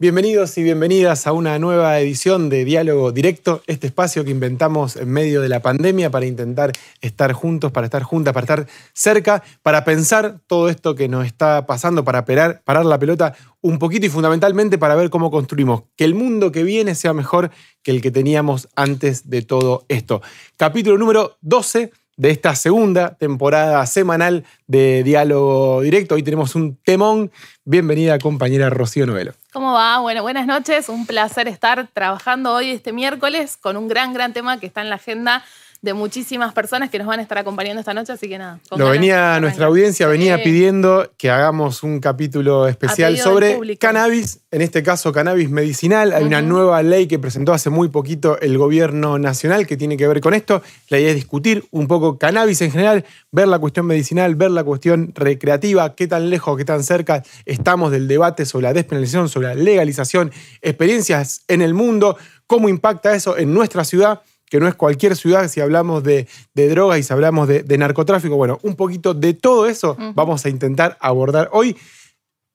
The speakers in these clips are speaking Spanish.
Bienvenidos y bienvenidas a una nueva edición de Diálogo Directo, este espacio que inventamos en medio de la pandemia para intentar estar juntos, para estar juntas, para estar cerca, para pensar todo esto que nos está pasando, para parar, parar la pelota un poquito y fundamentalmente para ver cómo construimos que el mundo que viene sea mejor que el que teníamos antes de todo esto. Capítulo número 12 de esta segunda temporada semanal de Diálogo Directo. Hoy tenemos un temón. Bienvenida, compañera Rocío Novelo. ¿Cómo va? Bueno, buenas noches. Un placer estar trabajando hoy este miércoles con un gran, gran tema que está en la agenda de muchísimas personas que nos van a estar acompañando esta noche, así que nada. Lo venía, nuestra audiencia venía pidiendo que hagamos un capítulo especial sobre cannabis, en este caso cannabis medicinal. Hay una nueva ley que presentó hace muy poquito el gobierno nacional que tiene que ver con esto. La idea es discutir un poco cannabis en general, ver la cuestión medicinal, ver la cuestión recreativa, qué tan lejos, qué tan cerca estamos del debate sobre la despenalización, sobre la legalización, experiencias en el mundo, cómo impacta eso en nuestra ciudad que no es cualquier ciudad si hablamos de, drogas y si hablamos de, narcotráfico. Bueno, un poquito de todo eso vamos a intentar abordar hoy,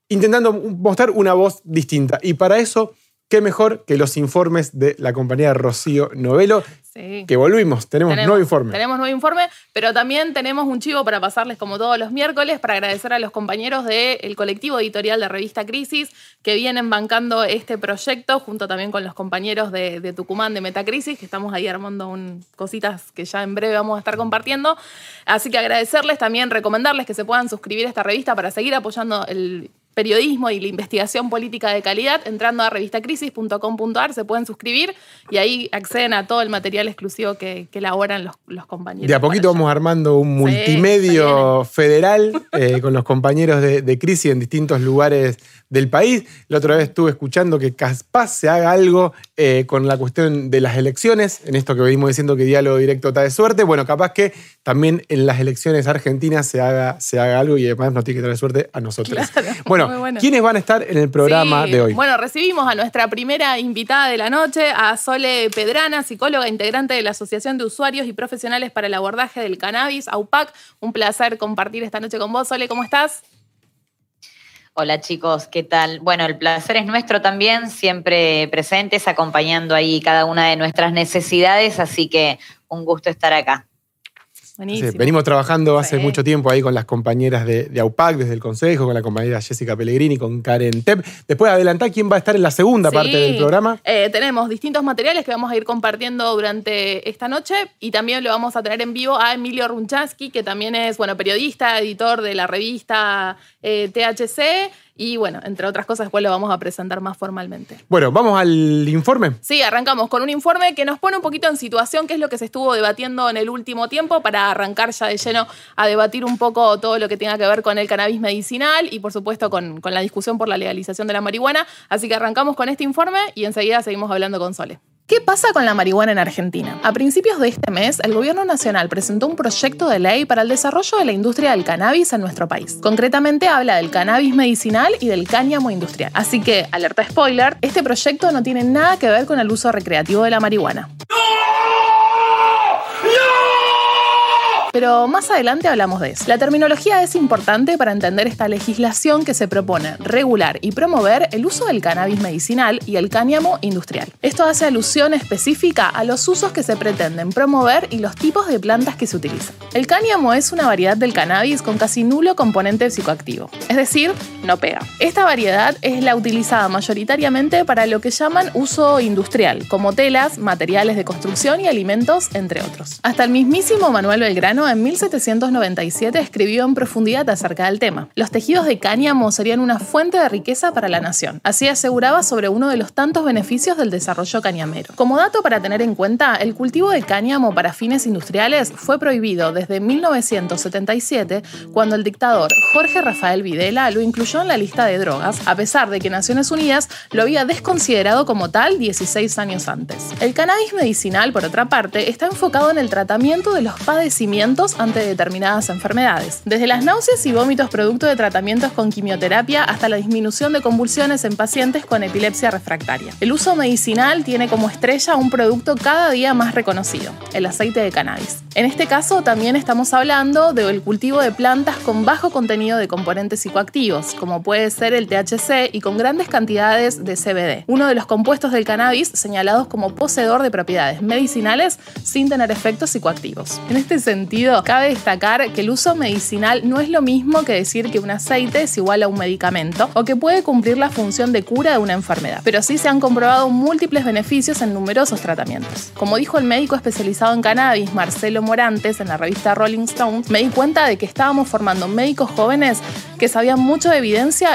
intentando mostrar una voz distinta. Y para eso qué mejor que los informes de la compañía Rocío Novelo. Que volvimos, tenemos, nuevo informe. Tenemos nuevo informe, pero también tenemos un chivo para pasarles como todos los miércoles para agradecer a los compañeros del colectivo editorial de Revista Crisis que vienen bancando este proyecto junto también con los compañeros de, Tucumán de Metacrisis, que estamos ahí armando un, cositas que ya en breve vamos a estar compartiendo. Así que agradecerles también, recomendarles que se puedan suscribir a esta revista para seguir apoyando el periodismo y la investigación política de calidad, entrando a revistacrisis.com.ar se pueden suscribir y ahí acceden a todo el material exclusivo que, elaboran los, compañeros. De a poquito vamos armando un multimedio federal eh, con los compañeros de, de, Crisis en distintos lugares del país. La otra vez estuve escuchando que capaz se haga algo eh, con la cuestión de las elecciones, en esto que venimos diciendo que diálogo directo está de suerte. Bueno, capaz que también en las elecciones argentinas se haga, se haga algo y además nos tiene que traer suerte a nosotros. bueno, ¿quiénes van a estar en el programa de hoy? Bueno, recibimos a nuestra primera invitada de la noche, a Sole Pedrana, psicóloga integrante de la Asociación de Usuarios y Profesionales para el Abordaje del Cannabis, AUPAC. Un placer compartir esta noche con vos. Sole, ¿cómo estás? Hola chicos, ¿qué tal? Bueno, el placer es nuestro también, siempre presentes, acompañando ahí cada una de nuestras necesidades, así que un gusto estar acá venimos trabajando hace mucho tiempo ahí con las compañeras de, AUPAC desde el Consejo, con la compañera Jessica Pellegrini, con Karen Tepp. Después adelantar quién va a estar en la segunda parte del programa. Eh, tenemos distintos materiales que vamos a ir compartiendo durante esta noche y también lo vamos a tener en vivo a Emilio Runchansky, que también es bueno, periodista, editor de la revista eh, THC y bueno, entre otras cosas, después lo vamos a presentar más formalmente. Bueno, vamos al informe. Sí, arrancamos con un informe que nos pone un poquito en situación, qué es lo que se estuvo debatiendo en el último tiempo, para arrancar ya de lleno a debatir un poco todo lo que tenga que ver con el cannabis medicinal y por supuesto con, con la discusión por la legalización de la marihuana. Así que arrancamos con este informe y enseguida seguimos hablando con Sole. ¿Qué pasa con la marihuana en Argentina? A principios de este mes, el Gobierno Nacional presentó un proyecto de ley para el desarrollo de la industria del cannabis en nuestro país. Concretamente habla del cannabis medicinal y del cáñamo industrial. Así que, alerta spoiler, este proyecto no tiene nada que ver con el uso recreativo de la marihuana. Pero más adelante hablamos de eso. La terminología es importante para entender esta legislación que se propone regular y promover el uso del cannabis medicinal y el cáñamo industrial. Esto hace alusión específica a los usos que se pretenden promover y los tipos de plantas que se utilizan. El cáñamo es una variedad del cannabis con casi nulo componente psicoactivo, es decir, no pega. Esta variedad es la utilizada mayoritariamente para lo que llaman uso industrial, como telas, materiales de construcción y alimentos, entre otros. Hasta el mismísimo Manuel Belgrano en 1797 escribió en profundidad acerca del tema. Los tejidos de cáñamo serían una fuente de riqueza para la nación. Así aseguraba sobre uno de los tantos beneficios del desarrollo cañamero. Como dato para tener en cuenta, el cultivo de cáñamo para fines industriales fue prohibido desde 1977, cuando el dictador Jorge Rafael Videla lo incluyó en la lista de drogas, a pesar de que Naciones Unidas lo había desconsiderado como tal 16 años antes. El cannabis medicinal, por otra parte, está enfocado en el tratamiento de los padecimientos ante determinadas enfermedades, desde las náuseas y vómitos producto de tratamientos con quimioterapia hasta la disminución de convulsiones en pacientes con epilepsia refractaria. El uso medicinal tiene como estrella un producto cada día más reconocido, el aceite de cannabis. En este caso también estamos hablando del cultivo de plantas con bajo contenido de componentes psicoactivos, como puede ser el THC y con grandes cantidades de CBD, uno de los compuestos del cannabis señalados como poseedor de propiedades medicinales sin tener efectos psicoactivos. En este sentido, cabe destacar que el uso medicinal no es lo mismo que decir que un aceite es igual a un medicamento o que puede cumplir la función de cura de una enfermedad, pero sí se han comprobado múltiples beneficios en numerosos tratamientos. Como dijo el médico especializado en cannabis, Marcelo Morantes, en la revista Rolling Stone, me di cuenta de que estábamos formando médicos jóvenes que sabían mucho de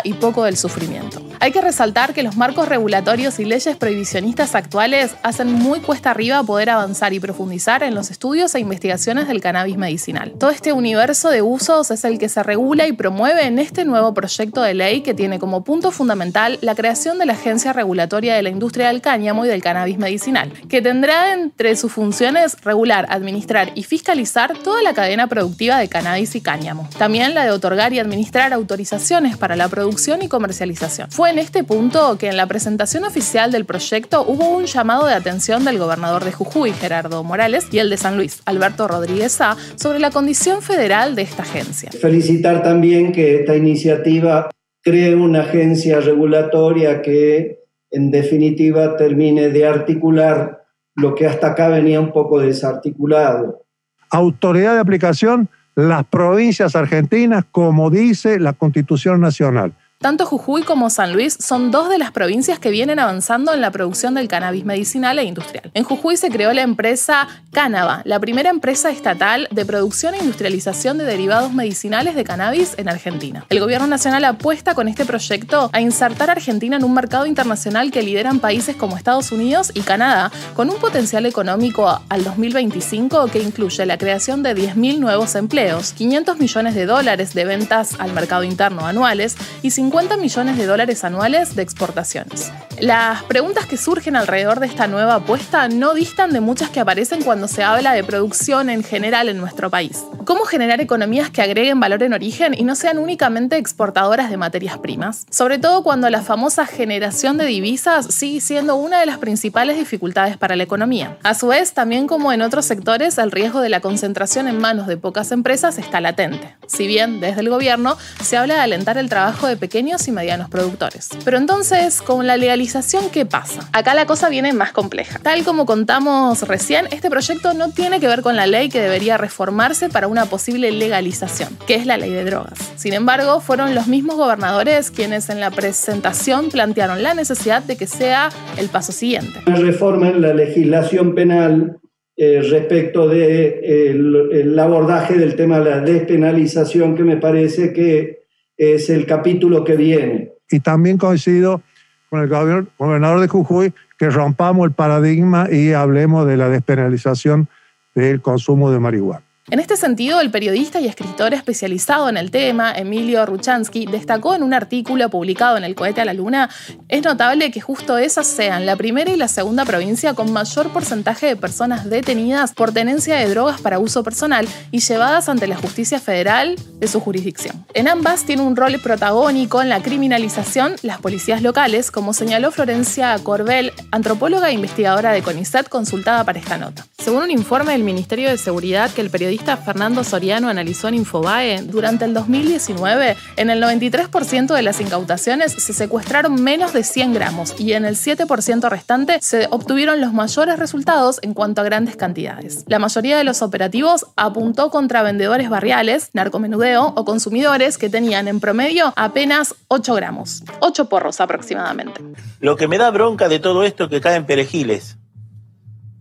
y poco del sufrimiento. Hay que resaltar que los marcos regulatorios y leyes prohibicionistas actuales hacen muy cuesta arriba poder avanzar y profundizar en los estudios e investigaciones del cannabis medicinal. Todo este universo de usos es el que se regula y promueve en este nuevo proyecto de ley que tiene como punto fundamental la creación de la Agencia Regulatoria de la Industria del Cáñamo y del Cannabis Medicinal, que tendrá entre sus funciones regular, administrar y fiscalizar toda la cadena productiva de cannabis y cáñamo. También la de otorgar y administrar autorizaciones para la producción y comercialización. Fue en este punto que en la presentación oficial del proyecto hubo un llamado de atención del gobernador de Jujuy, Gerardo Morales, y el de San Luis, Alberto Rodríguez A., sobre la condición federal de esta agencia. Felicitar también que esta iniciativa cree una agencia regulatoria que en definitiva termine de articular lo que hasta acá venía un poco desarticulado. Autoridad de aplicación, las provincias argentinas, como dice la Constitución Nacional. Tanto Jujuy como San Luis son dos de las provincias que vienen avanzando en la producción del cannabis medicinal e industrial. En Jujuy se creó la empresa Cánaba, la primera empresa estatal de producción e industrialización de derivados medicinales de cannabis en Argentina. El gobierno nacional apuesta con este proyecto a insertar a Argentina en un mercado internacional que lideran países como Estados Unidos y Canadá, con un potencial económico al 2025 que incluye la creación de 10.000 nuevos empleos, 500 millones de dólares de ventas al mercado interno anuales y 50 millones de dólares anuales de exportaciones. Las preguntas que surgen alrededor de esta nueva apuesta no distan de muchas que aparecen cuando se habla de producción en general en nuestro país. ¿Cómo generar economías que agreguen valor en origen y no sean únicamente exportadoras de materias primas? Sobre todo cuando la famosa generación de divisas sigue siendo una de las principales dificultades para la economía. A su vez, también como en otros sectores, el riesgo de la concentración en manos de pocas empresas está latente. Si bien desde el gobierno se habla de alentar el trabajo de pequeños y medianos productores. Pero entonces, con la legalización, ¿qué pasa? Acá la cosa viene más compleja. Tal como contamos recién, este proyecto no tiene que ver con la ley que debería reformarse para una posible legalización, que es la ley de drogas. Sin embargo, fueron los mismos gobernadores quienes en la presentación plantearon la necesidad de que sea el paso siguiente. Una reforma en la legislación penal eh, respecto del de, el abordaje del tema de la despenalización que me parece que es el capítulo que viene. Y también coincido con el gobernador de Jujuy que rompamos el paradigma y hablemos de la despenalización del consumo de marihuana. En este sentido, el periodista y escritor especializado en el tema, Emilio Ruchansky, destacó en un artículo publicado en El Cohete a la Luna, es notable que justo esas sean la primera y la segunda provincia con mayor porcentaje de personas detenidas por tenencia de drogas para uso personal y llevadas ante la justicia federal de su jurisdicción. En ambas tiene un rol protagónico en la criminalización las policías locales, como señaló Florencia Corbel, antropóloga e investigadora de CONICET consultada para esta nota. Según un informe del Ministerio de Seguridad que el periodista Fernando Soriano analizó en Infobae, durante el 2019, en el 93% de las incautaciones se secuestraron menos de 100 gramos y en el 7% restante se obtuvieron los mayores resultados en cuanto a grandes cantidades. La mayoría de los operativos apuntó contra vendedores barriales, narcomenudeo o consumidores que tenían en promedio apenas 8 gramos, 8 porros aproximadamente. Lo que me da bronca de todo esto es que caen perejiles.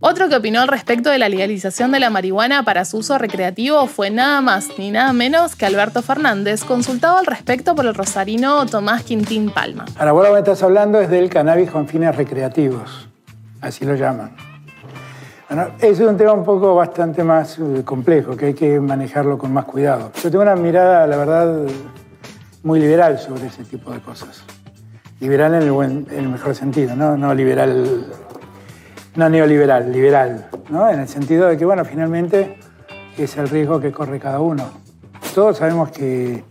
Otro que opinó al respecto de la legalización de la marihuana para su uso recreativo fue nada más ni nada menos que Alberto Fernández, consultado al respecto por el rosarino Tomás Quintín Palma. Ahora vos lo que estás hablando es del cannabis con fines recreativos, así lo llaman. Bueno, es un tema un poco bastante más eh, complejo, que hay que manejarlo con más cuidado. Yo tengo una mirada, la verdad, muy liberal sobre ese tipo de cosas. Liberal en el, buen, en el mejor sentido, ¿no? no liberal, no neoliberal, liberal, ¿no? en el sentido de que, bueno, finalmente es el riesgo que corre cada uno. Todos sabemos que,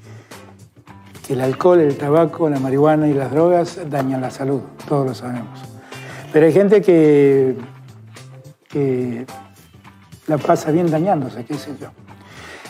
que el alcohol, el tabaco, la marihuana y las drogas dañan la salud, todos lo sabemos. Pero hay gente que, que la pasa bien dañándose, qué sé yo.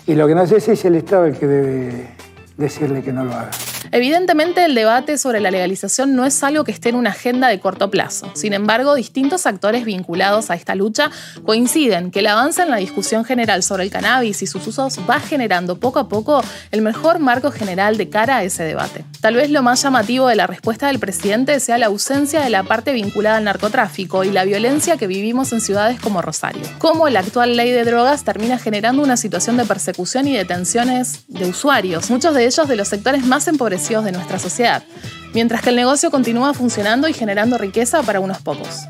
Y lo que no sé si es el Estado el que debe decirle que no lo haga. Evidentemente el debate sobre la legalización no es algo que esté en una agenda de corto plazo. Sin embargo, distintos actores vinculados a esta lucha coinciden que el avance en la discusión general sobre el cannabis y sus usos va generando poco a poco el mejor marco general de cara a ese debate. Tal vez lo más llamativo de la respuesta del presidente sea la ausencia de la parte vinculada al narcotráfico y la violencia que vivimos en ciudades como Rosario. Cómo la actual ley de drogas termina generando una situación de persecución y detenciones de usuarios, muchos de ellos de los sectores más empobrecidos de nuestra sociedad, mientras que el negocio continúa funcionando y generando riqueza para unos pocos.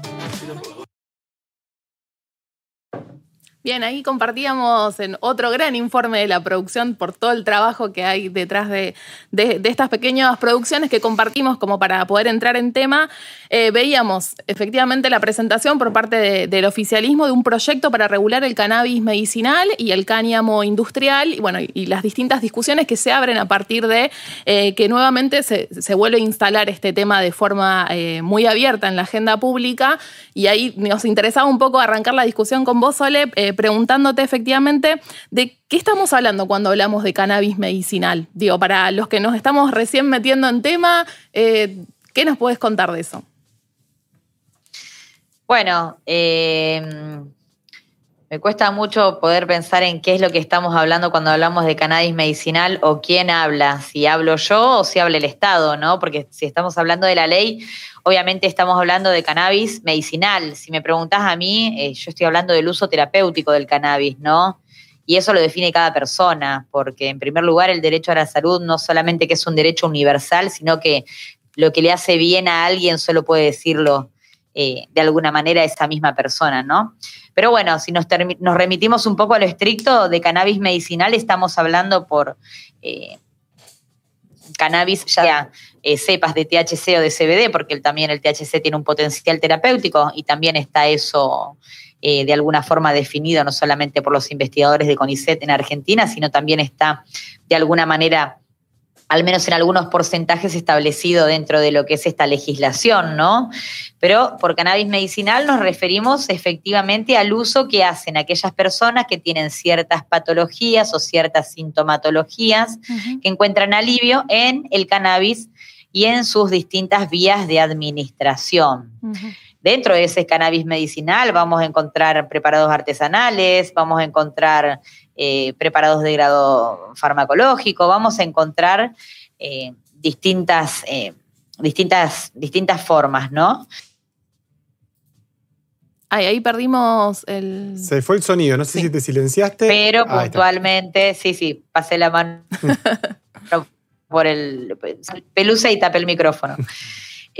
Bien, ahí compartíamos en otro gran informe de la producción por todo el trabajo que hay detrás de, estas pequeñas producciones que compartimos como para poder entrar en tema. Eh, veíamos efectivamente la presentación por parte del oficialismo de un proyecto para regular el cannabis medicinal y el cáñamo industrial y, bueno, y las distintas discusiones que se abren a partir de eh, que nuevamente se, vuelve a instalar este tema de forma eh, muy abierta en la agenda pública. Y ahí nos interesaba un poco arrancar la discusión con vos, Sole preguntándote efectivamente de qué estamos hablando cuando hablamos de cannabis medicinal. Digo, para los que nos estamos recién metiendo en tema, eh, ¿qué nos puedes contar de eso? Bueno, eh, me cuesta mucho poder pensar en qué es lo que estamos hablando cuando hablamos de cannabis medicinal o quién habla, si hablo yo o si habla el Estado, ¿no? Porque si estamos hablando de la ley, Obviamente estamos hablando de cannabis medicinal. Si me preguntas a mí, eh, yo estoy hablando del uso terapéutico del cannabis, ¿no? Y eso lo define cada persona, porque en primer lugar el derecho a la salud no solamente que es un derecho universal, sino que lo que le hace bien a alguien solo puede decirlo eh, de alguna manera esa misma persona, ¿no? Pero bueno, si nos, remitimos un poco a lo estricto de cannabis medicinal, estamos hablando por eh, cannabis ya eh, cepas de THC o de CBD, porque también el THC tiene un potencial terapéutico y también está eso de alguna forma definido, no solamente por los investigadores de CONICET en Argentina, sino también está de alguna manera al menos en algunos porcentajes establecido dentro de lo que es esta legislación, ¿no? Pero por cannabis medicinal nos referimos efectivamente al uso que hacen aquellas personas que tienen ciertas patologías o ciertas sintomatologías que encuentran alivio en el cannabis y en sus distintas vías de administración. Dentro de ese cannabis medicinal vamos a encontrar preparados artesanales, vamos a encontrar eh, preparados de grado farmacológico, vamos a encontrar eh, distintas, eh, distintas, distintas formas, ¿no? Ay, ahí perdimos el. Se fue el sonido, no sé si te silenciaste. Pero puntualmente, sí, sí, pasé la mano por el pelusa y tapé el micrófono.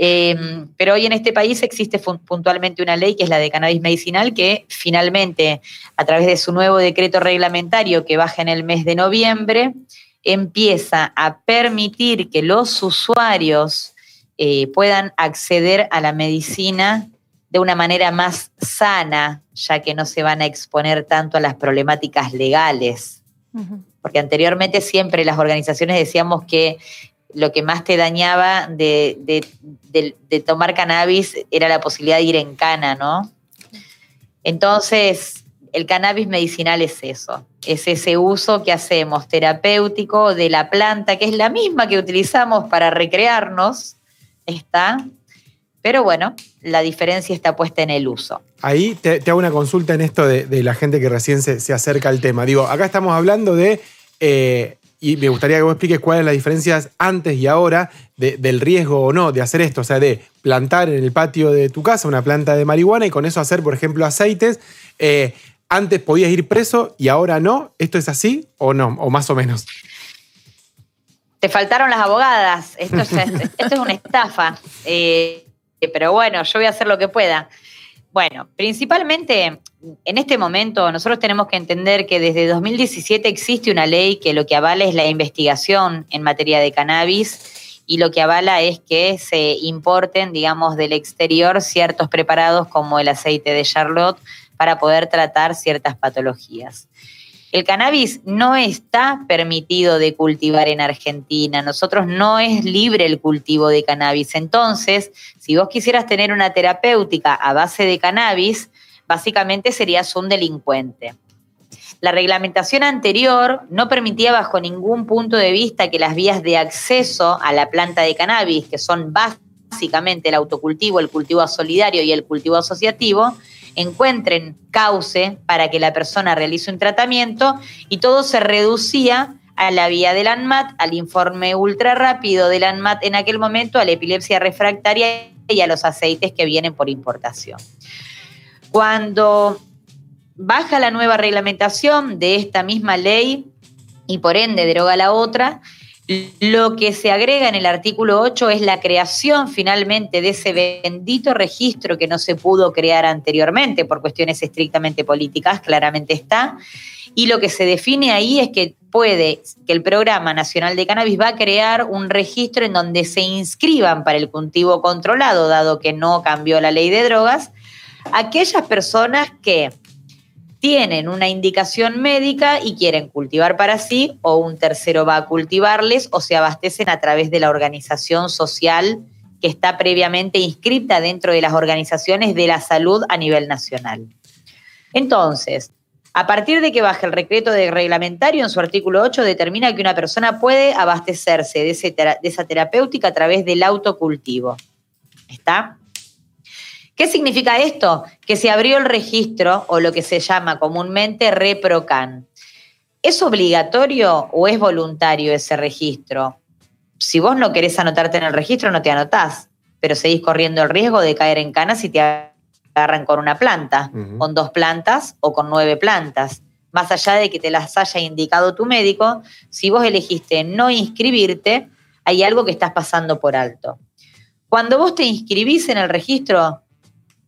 Eh, pero hoy en este país existe puntualmente una ley que es la de cannabis medicinal que finalmente, a través de su nuevo decreto reglamentario que baja en el mes de noviembre, empieza a permitir que los usuarios eh, puedan acceder a la medicina de una manera más sana, ya que no se van a exponer tanto a las problemáticas legales. Porque anteriormente siempre las organizaciones decíamos que lo que más te dañaba de, tomar cannabis era la posibilidad de ir en cana, ¿no? Entonces, el cannabis medicinal es eso, es ese uso que hacemos terapéutico de la planta, que es la misma que utilizamos para recrearnos, está, pero bueno, la diferencia está puesta en el uso. Ahí te, hago una consulta en esto de, la gente que recién se, acerca al tema. Digo, acá estamos hablando de eh, y me gustaría que vos expliques cuáles son las diferencias antes y ahora del riesgo o no de hacer esto, o sea, de plantar en el patio de tu casa una planta de marihuana y con eso hacer, por ejemplo, aceites. Eh, antes podías ir preso y ahora no. ¿Esto es así o no? O más o menos. Te faltaron las abogadas. Esto es, una estafa. Eh, pero bueno, yo voy a hacer lo que pueda. Bueno, principalmente en este momento nosotros tenemos que entender que desde 2017 existe una ley que lo que avala es la investigación en materia de cannabis y lo que avala es que se importen, digamos, del exterior ciertos preparados como el aceite de Charlotte para poder tratar ciertas patologías. El cannabis no está permitido de cultivar en Argentina. Nosotros no es libre el cultivo de cannabis. Entonces, si vos quisieras tener una terapéutica a base de cannabis, básicamente serías un delincuente. La reglamentación anterior no permitía bajo ningún punto de vista que las vías de acceso a la planta de cannabis, que son básicamente el autocultivo, el cultivo solidario y el cultivo asociativo, encuentren cauce para que la persona realice un tratamiento y todo se reducía a la vía del ANMAT, al informe ultra rápido del ANMAT en aquel momento, a la epilepsia refractaria y a los aceites que vienen por importación. Cuando baja la nueva reglamentación de esta misma ley y por ende deroga la otra, lo que se agrega en el artículo 8 es la creación finalmente de ese bendito registro que no se pudo crear anteriormente por cuestiones estrictamente políticas, claramente está. Y lo que se define ahí es que puede, que el Programa Nacional de Cannabis va a crear un registro en donde se inscriban para el cultivo controlado, dado que no cambió la ley de drogas, aquellas personas que tienen una indicación médica y quieren cultivar para sí o un tercero va a cultivarles o se abastecen a través de la organización social que está previamente inscrita dentro de las organizaciones de la salud a nivel nacional. Entonces, a partir de que baje el decreto de reglamentario en su artículo 8 determina que una persona puede abastecerse de, de esa terapéutica a través del autocultivo. ¿Está? ¿Qué significa esto? Que se abrió el registro o lo que se llama comúnmente ReproCan. ¿Es obligatorio o es voluntario ese registro? Si vos no querés anotarte en el registro, no te anotás, pero seguís corriendo el riesgo de caer en canas si te agarran con una planta, con dos plantas o con nueve plantas. Más allá de que te las haya indicado tu médico, si vos elegiste no inscribirte, hay algo que estás pasando por alto. Cuando vos te inscribís en el registro,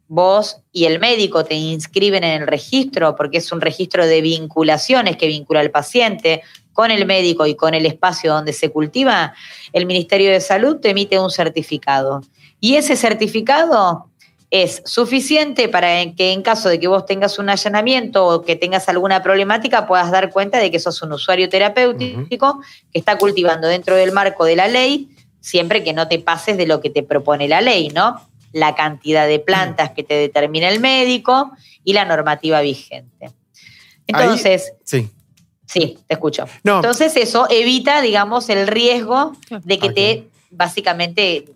vos y el médico te inscriben en el registro, porque es un registro de vinculaciones que vincula al paciente con el médico y con el espacio donde se cultiva, el Ministerio de Salud te emite un certificado. Y ese certificado es suficiente para que en caso de que vos tengas un allanamiento o que tengas alguna problemática puedas dar cuenta de que sos un usuario terapéutico que está cultivando dentro del marco de la ley, siempre que no te pases de lo que te propone la ley, ¿no? La cantidad de plantas que te determina el médico y la normativa vigente. Entonces, sí. Sí, te escucho. Entonces eso evita, digamos, el riesgo de que te básicamente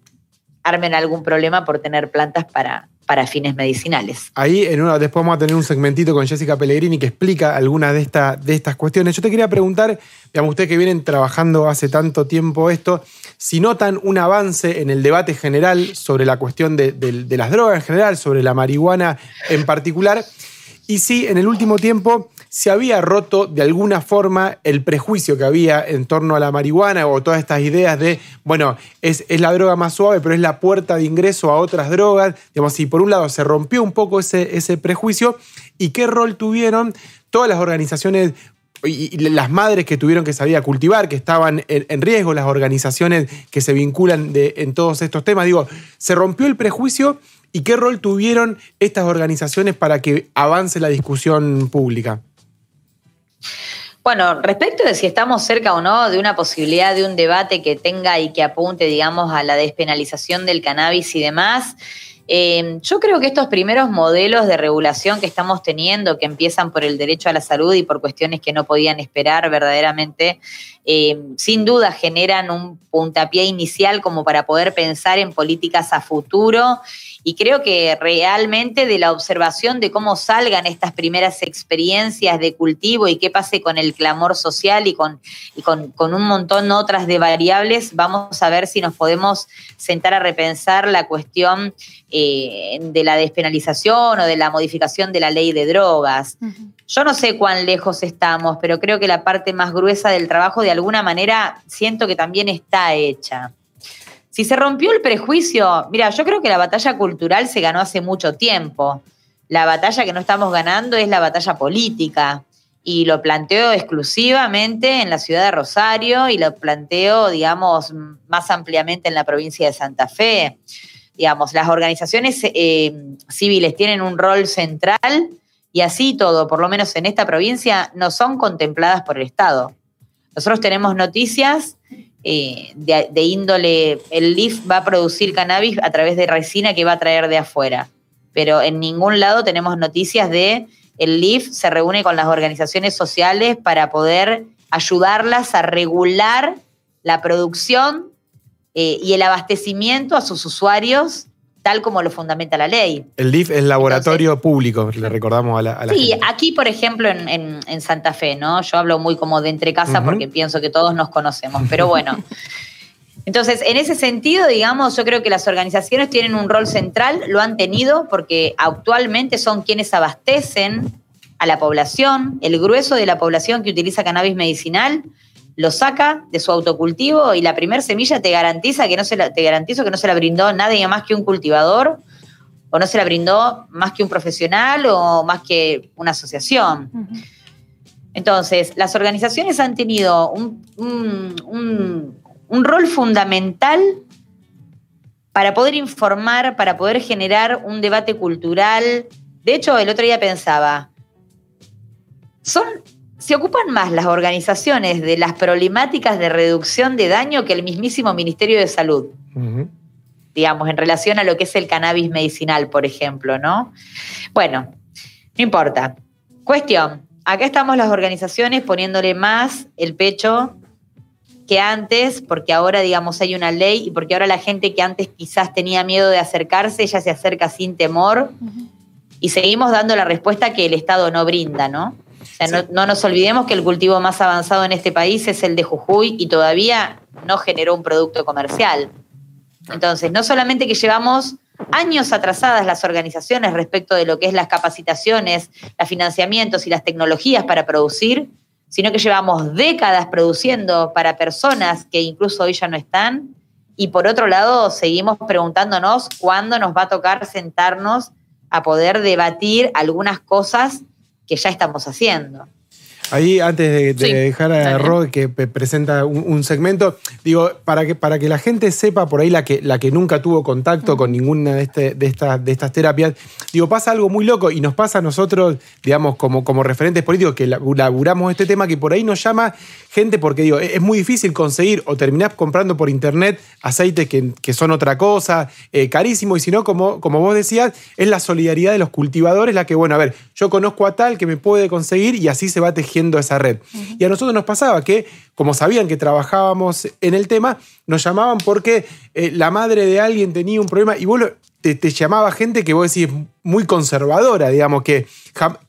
armen algún problema por tener plantas para, para fines medicinales. Ahí en una, después vamos a tener un segmentito con Jessica Pellegrini que explica algunas de, de estas cuestiones. Yo te quería preguntar, digamos, ustedes que vienen trabajando hace tanto tiempo esto, si notan un avance en el debate general sobre la cuestión de, las drogas en general, sobre la marihuana en particular, y si en el último tiempo se había roto de alguna forma el prejuicio que había en torno a la marihuana o todas estas ideas de, bueno, es, la droga más suave, pero es la puerta de ingreso a otras drogas. Digamos, si por un lado se rompió un poco ese, ese prejuicio y qué rol tuvieron todas las organizaciones y, las madres que tuvieron que salir a cultivar, que estaban en, riesgo, las organizaciones que se vinculan en todos estos temas. Digo, se rompió el prejuicio y qué rol tuvieron estas organizaciones para que avance la discusión pública. Bueno, respecto de si estamos cerca o no de una posibilidad de un debate que tenga y que apunte, digamos, a la despenalización del cannabis y demás, eh, yo creo que estos primeros modelos de regulación que estamos teniendo, que empiezan por el derecho a la salud y por cuestiones que no podían esperar verdaderamente, eh, sin duda generan un puntapié inicial como para poder pensar en políticas a futuro y creo que realmente de la observación de cómo salgan estas primeras experiencias de cultivo y qué pase con el clamor social y con, con, un montón otras de variables, vamos a ver si nos podemos sentar a repensar la cuestión eh, de la despenalización o de la modificación de la ley de drogas. Yo no sé cuán lejos estamos, pero creo que la parte más gruesa del trabajo de alguna manera siento que también está hecha. Si se rompió el prejuicio, mira, yo creo que la batalla cultural se ganó hace mucho tiempo. la batalla que no estamos ganando es la batalla política. Y lo planteo exclusivamente en la ciudad de Rosario y lo planteo, digamos, más ampliamente en la provincia de Santa Fe. Digamos, las organizaciones eh, civiles tienen un rol central y así todo, por lo menos en esta provincia, no son contempladas por el Estado. Nosotros tenemos noticias eh, de, índole, el LIF va a producir cannabis a través de resina que va a traer de afuera. Pero en ningún lado tenemos noticias de el LIF se reúne con las organizaciones sociales para poder ayudarlas a regular la producción eh, y el abastecimiento a sus usuarios tal como lo fundamenta la ley. El LIF es laboratorio público, le recordamos a la, a Sí, aquí, por ejemplo, en, Santa Fe, ¿no? Yo hablo muy como de entre casa porque pienso que todos nos conocemos, pero bueno. Entonces, en ese sentido, digamos, yo creo que las organizaciones tienen un rol central, lo han tenido porque actualmente son quienes abastecen a la población, el grueso de la población que utiliza cannabis medicinal lo saca de su autocultivo y la primer semilla te garantiza que no se la, te garantizo que no se la brindó nadie más que un cultivador o no se la brindó más que un profesional o más que una asociación. Entonces, las organizaciones han tenido un, un rol fundamental para poder informar, para poder generar un debate cultural. De hecho, el otro día pensaba, son, se ocupan más las organizaciones de las problemáticas de reducción de daño que el mismísimo Ministerio de Salud. Digamos, en relación a lo que es el cannabis medicinal, por ejemplo, ¿no? Bueno, no importa. Cuestión, acá estamos las organizaciones poniéndole más el pecho que antes, porque ahora, digamos, hay una ley y porque ahora la gente que antes quizás tenía miedo de acercarse, ya se acerca sin temor y seguimos dando la respuesta que el Estado no brinda, ¿no? No, nos olvidemos que el cultivo más avanzado en este país es el de Jujuy y todavía no generó un producto comercial. Entonces, no solamente que llevamos años atrasadas las organizaciones respecto de lo que es las capacitaciones, los financiamientos y las tecnologías para producir, sino que llevamos décadas produciendo para personas que incluso hoy ya no están. Y por otro lado, seguimos preguntándonos cuándo nos va a tocar sentarnos a poder debatir algunas cosas que ya estamos haciendo. Ahí, antes de, dejar a Rod que presenta un, segmento, digo, para que, para que la gente sepa por ahí, la que, la que nunca tuvo contacto con ninguna de, este, de, de estas terapias, digo, pasa algo muy loco y nos pasa a nosotros, digamos, como, como referentes políticos que laburamos este tema, que por ahí nos llama gente porque, digo, es muy difícil conseguir o terminar comprando por internet aceites que, son otra cosa, eh, carísimo, y si no, como, como vos decías, es la solidaridad de los cultivadores la que, bueno, a ver, yo conozco a tal que me puede conseguir y así se va tejiendo esa red. Y a nosotros nos pasaba que, como sabían que trabajábamos en el tema, nos llamaban porque eh, la madre de alguien tenía un problema y vos te, llamaba gente que vos decís muy conservadora, digamos, que,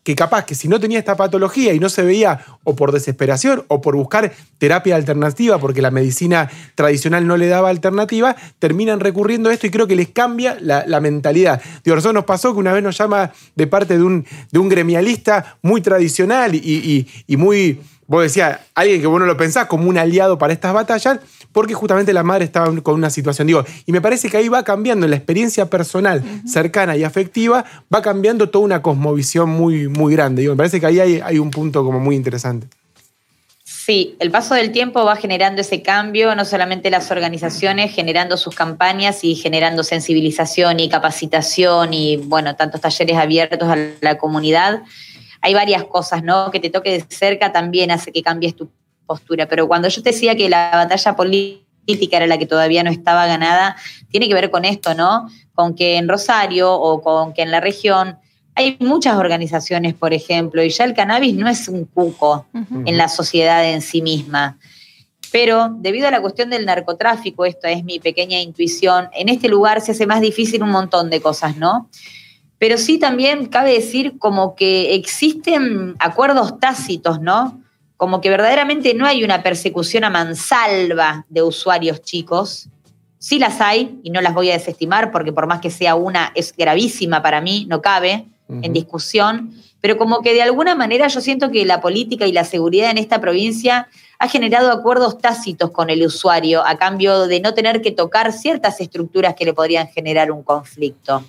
que capaz que si no tenía esta patología y no se veía o por desesperación o por buscar terapia alternativa porque la medicina tradicional no le daba alternativa, terminan recurriendo a esto y creo que les cambia la, mentalidad. Digo, nosotros nos pasó que una vez nos llama de parte de un, de un gremialista muy tradicional y, y muy vos decías, alguien que vos no lo pensás como un aliado para estas batallas, porque justamente la madre estaba con una situación. Digo, y me parece que ahí va cambiando en la experiencia personal, cercana y afectiva, va cambiando toda una cosmovisión muy, muy grande. Digo, me parece que ahí hay, hay un punto como muy interesante. Sí, el paso del tiempo va generando ese cambio, no solamente las organizaciones generando sus campañas y generando sensibilización y capacitación y, bueno, tantos talleres abiertos a la comunidad, hay varias cosas, ¿no? Que te toque de cerca también hace que cambies tu postura. Pero cuando yo te decía que la batalla política era la que todavía no estaba ganada, tiene que ver con esto, ¿no? Con que en Rosario o con que en la región hay muchas organizaciones, por ejemplo, y ya el cannabis no es un cuco en la sociedad en sí misma. Pero debido a la cuestión del narcotráfico, esto es mi pequeña intuición, en este lugar se hace más difícil un montón de cosas, ¿no? Pero sí también cabe decir como que existen acuerdos tácitos, ¿no? Como que verdaderamente no hay una persecución a mansalva de usuarios chicos. Sí las hay y no las voy a desestimar porque por más que sea una es gravísima para mí, no cabe en discusión, pero como que de alguna manera yo siento que la política y la seguridad en esta provincia ha generado acuerdos tácitos con el usuario a cambio de no tener que tocar ciertas estructuras que le podrían generar un conflicto.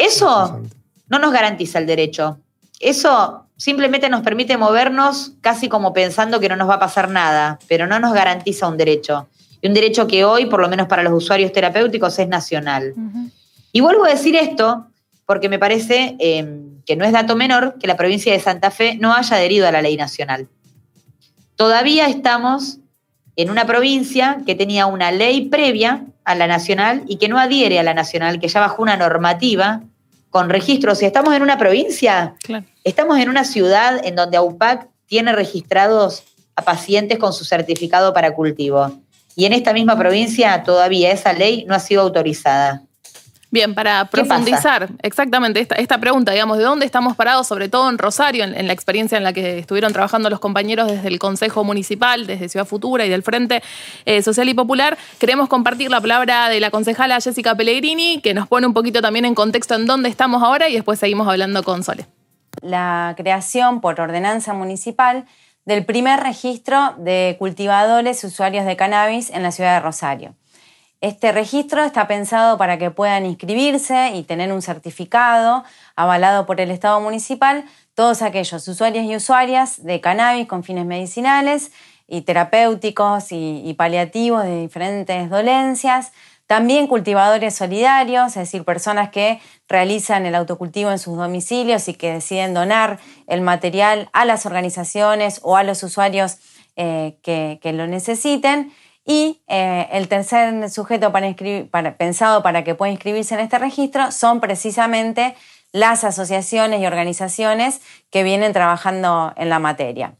Eso no nos garantiza el derecho. Eso simplemente nos permite movernos casi como pensando que no nos va a pasar nada, pero no nos garantiza un derecho. Y un derecho que hoy, por lo menos para los usuarios terapéuticos, es nacional. Y vuelvo a decir esto porque me parece em, que no es dato menor que la provincia de Santa Fe no haya adherido a la ley nacional. Todavía estamos en una provincia que tenía una ley previa a la nacional y que no adhiere a la nacional, que ya bajó una normativa con registros. Si estamos en una provincia, estamos en una ciudad en donde AUPAC tiene registrados a pacientes con su certificado para cultivo. Y en esta misma provincia todavía esa ley no ha sido autorizada. Bien, para profundizar exactamente esta, pregunta, digamos, ¿de dónde estamos parados, sobre todo en Rosario, en, la experiencia en la que estuvieron trabajando los compañeros desde el Consejo Municipal, desde Ciudad Futura y del Frente eh, Social y Popular? Queremos compartir la palabra de la concejala Jessica Pellegrini, que nos pone un poquito también en contexto en dónde estamos ahora y después seguimos hablando con Sole. La creación por ordenanza municipal del primer registro de cultivadores y usuarios de cannabis en la ciudad de Rosario. Este registro está pensado para que puedan inscribirse y tener un certificado avalado por el Estado municipal todos aquellos usuarios y usuarias de cannabis con fines medicinales y terapéuticos y, paliativos de diferentes dolencias, también cultivadores solidarios, es decir, personas que realizan el autocultivo en sus domicilios y que deciden donar el material a las organizaciones o a los usuarios eh, que, que, lo necesiten. Y eh, el tercer sujeto para pensado para que pueda inscribirse en este registro son precisamente las asociaciones y organizaciones que vienen trabajando en la materia.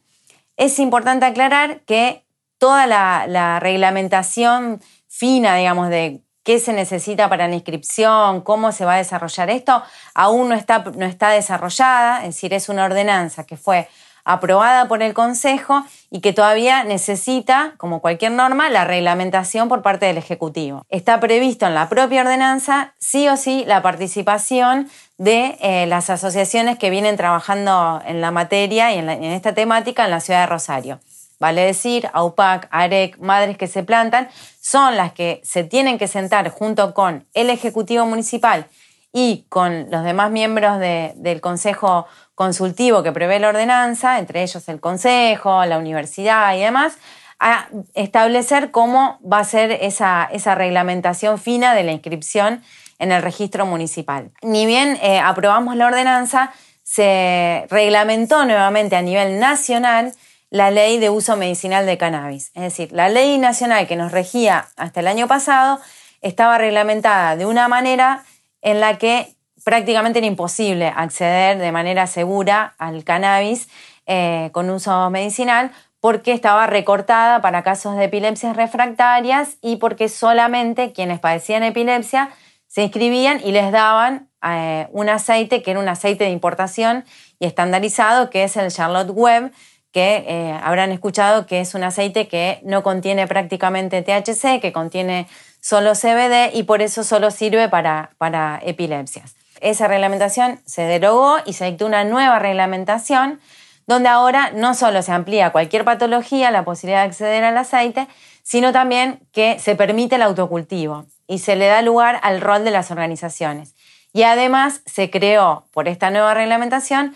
Es importante aclarar que toda la, reglamentación fina, digamos, de qué se necesita para la inscripción, cómo se va a desarrollar esto, aún no está, no está desarrollada, es decir, es una ordenanza que fue aprobada por el Consejo y que todavía necesita, como cualquier norma, la reglamentación por parte del Ejecutivo. Está previsto en la propia ordenanza, sí o sí, la participación de eh, las asociaciones que vienen trabajando en la materia y en, en esta temática en la ciudad de Rosario. Vale decir, AUPAC, AREC, Madres que se plantan, son las que se tienen que sentar junto con el Ejecutivo Municipal y con los demás miembros del Consejo Consultivo que prevé la ordenanza, entre ellos el Consejo, la universidad y demás, a establecer cómo va a ser esa, esa reglamentación fina de la inscripción en el registro municipal. Ni bien eh, aprobamos la ordenanza, se reglamentó nuevamente a nivel nacional la ley de uso medicinal de cannabis. Es decir, la ley nacional que nos regía hasta el año pasado estaba reglamentada de una manera en la que prácticamente era imposible acceder de manera segura al cannabis eh, con uso medicinal porque estaba recortada para casos de epilepsias refractarias y porque solamente quienes padecían epilepsia se inscribían y les daban eh, un aceite que era un aceite de importación y estandarizado, que es el Charlotte Web, que eh, habrán escuchado que es un aceite que no contiene prácticamente THC, que contiene solo CBD y por eso solo sirve para, para epilepsias. Esa reglamentación se derogó y se dictó una nueva reglamentación donde ahora no solo se amplía cualquier patología la posibilidad de acceder al aceite, sino también que se permite el autocultivo y se le da lugar al rol de las organizaciones. Y además se creó por esta nueva reglamentación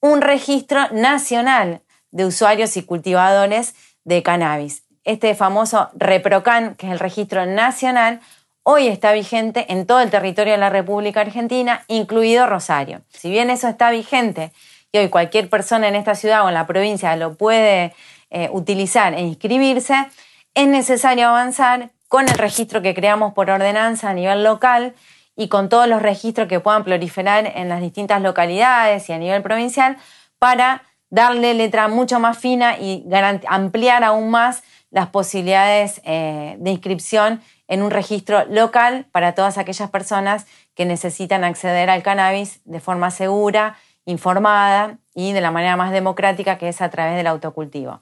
un registro nacional de usuarios y cultivadores de cannabis. Este famoso ReproCan, que es el registro nacional, hoy está vigente en todo el territorio de la República Argentina, incluido Rosario. Si bien eso está vigente y hoy cualquier persona en esta ciudad o en la provincia lo puede eh, utilizar e inscribirse, es necesario avanzar con el registro que creamos por ordenanza a nivel local y con todos los registros que puedan proliferar en las distintas localidades y a nivel provincial para darle letra mucho más fina y ampliar aún más las posibilidades eh, de inscripción en un registro local para todas aquellas personas que necesitan acceder al cannabis de forma segura, informada y de la manera más democrática que es a través del autocultivo.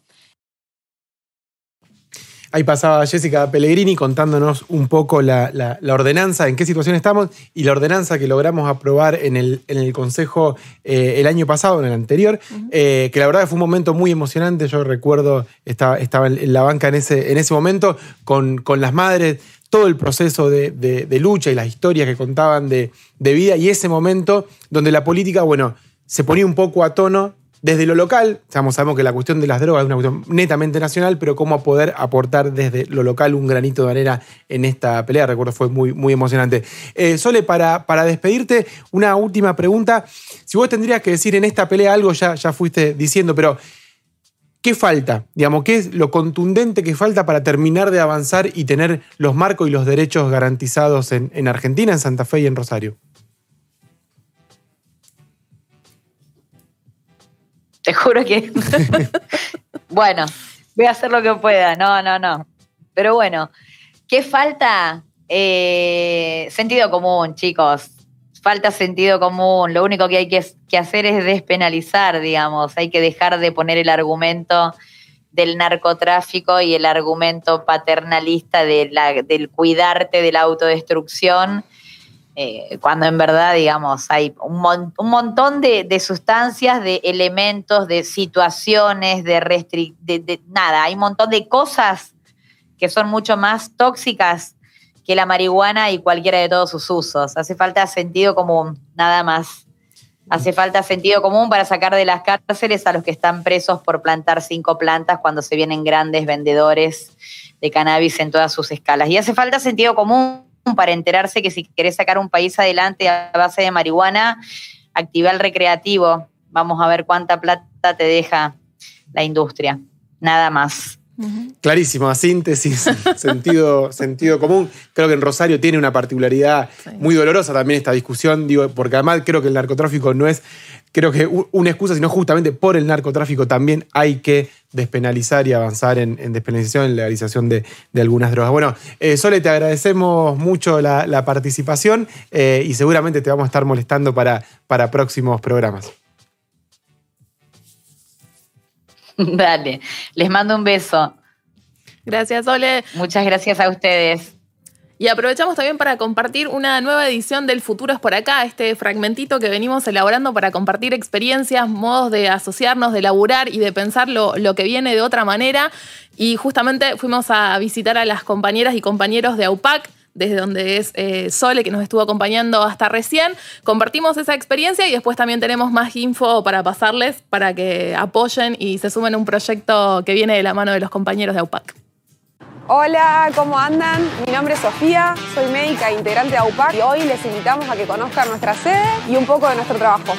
Ahí pasaba Jessica Pellegrini contándonos un poco la, ordenanza, en qué situación estamos y la ordenanza que logramos aprobar en el, en el Consejo eh, el año pasado, en el anterior, eh, que la verdad fue un momento muy emocionante. Yo recuerdo, estaba, estaba en la banca en ese, en ese momento con, con las madres todo el proceso de, lucha y las historias que contaban de, vida y ese momento donde la política, bueno, se ponía un poco a tono desde lo local, sabemos, que la cuestión de las drogas es una cuestión netamente nacional, pero cómo poder aportar desde lo local un granito de arena en esta pelea, recuerdo, fue muy, muy emocionante. Eh, Sole, para, para despedirte, una última pregunta. Si vos tendrías que decir en esta pelea algo, ya, ya fuiste diciendo, pero ¿Qué falta? Digamos, ¿qué es lo contundente que falta para terminar de avanzar y tener los marcos y los derechos garantizados en, Argentina, en Santa Fe y en Rosario? Te juro que. bueno, voy a hacer lo que pueda. No, no, no. Pero bueno, ¿qué falta? Eh, sentido común, chicos falta sentido común. Lo único que hay que, hacer es despenalizar, digamos. Hay que dejar de poner el argumento del narcotráfico y el argumento paternalista de del cuidarte de la autodestrucción, eh, cuando en verdad, digamos, hay un, montón de, sustancias, de elementos, de situaciones, de, de nada, hay un montón de cosas que son mucho más tóxicas que la marihuana y cualquiera de todos sus usos. Hace falta sentido común, nada más. Hace falta sentido común para sacar de las cárceles a los que están presos por plantar cinco plantas cuando se vienen grandes vendedores de cannabis en todas sus escalas. Y hace falta sentido común para enterarse que si querés sacar un país adelante a base de marihuana, activa el recreativo. Vamos a ver cuánta plata te deja la industria. Nada más. Clarísima síntesis, sentido, sentido común. Creo que en Rosario tiene una particularidad muy dolorosa también esta discusión, digo, porque además creo que el narcotráfico no es, creo que una excusa, sino justamente por el narcotráfico también hay que despenalizar y avanzar en, despenalización, en legalización de, algunas drogas. Bueno, eh, Sole, te agradecemos mucho la, participación eh, y seguramente te vamos a estar molestando para, para próximos programas. Dale, les mando un beso. Gracias, Ole. Muchas gracias a ustedes. Y aprovechamos también para compartir una nueva edición del Futuro es por acá, este fragmentito que venimos elaborando para compartir experiencias, modos de asociarnos, de laburar y de pensar lo, lo que viene de otra manera. Y justamente fuimos a visitar a las compañeras y compañeros de AUPAC desde donde es eh, Sole, que nos estuvo acompañando hasta recién. Compartimos esa experiencia y después también tenemos más info para pasarles para que apoyen y se sumen a un proyecto que viene de la mano de los compañeros de AUPAC. Hola, ¿cómo andan? Mi nombre es Sofía, soy médica integrante de AUPAC y hoy les invitamos a que conozcan nuestra sede y un poco de nuestro trabajo.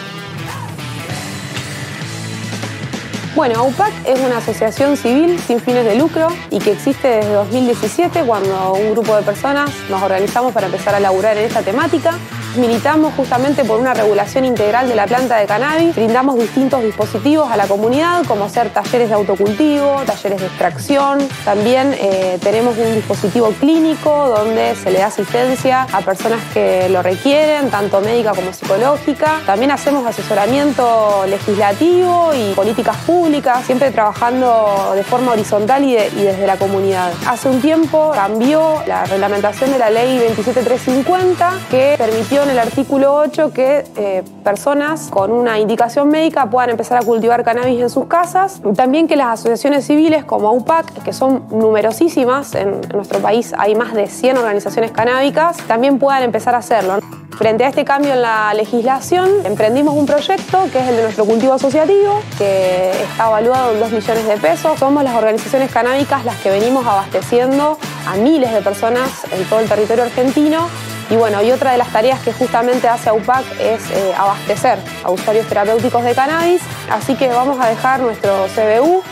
Bueno, AUPAC es una asociación civil sin fines de lucro y que existe desde 2017 cuando un grupo de personas nos organizamos para empezar a laburar en esta temática Militamos justamente por una regulación integral de la planta de cannabis. Brindamos distintos dispositivos a la comunidad, como ser talleres de autocultivo, talleres de extracción. También eh, tenemos un dispositivo clínico donde se le da asistencia a personas que lo requieren, tanto médica como psicológica. También hacemos asesoramiento legislativo y políticas públicas, siempre trabajando de forma horizontal y, y desde la comunidad. Hace un tiempo cambió la reglamentación de la ley 27350 que permitió en el artículo 8 que eh, personas con una indicación médica puedan empezar a cultivar cannabis en sus casas. También que las asociaciones civiles como UPAC, que son numerosísimas, en, nuestro país hay más de 100 organizaciones canábicas, también puedan empezar a hacerlo. Frente a este cambio en la legislación, emprendimos un proyecto que es el de nuestro cultivo asociativo, que está evaluado en 2 millones de pesos. Somos las organizaciones canábicas las que venimos abasteciendo a miles de personas en todo el territorio argentino y bueno, y otra de las tareas que justamente hace AUPAC es eh, abastecer a usuarios terapéuticos de cannabis. Así que vamos a dejar nuestro CBU,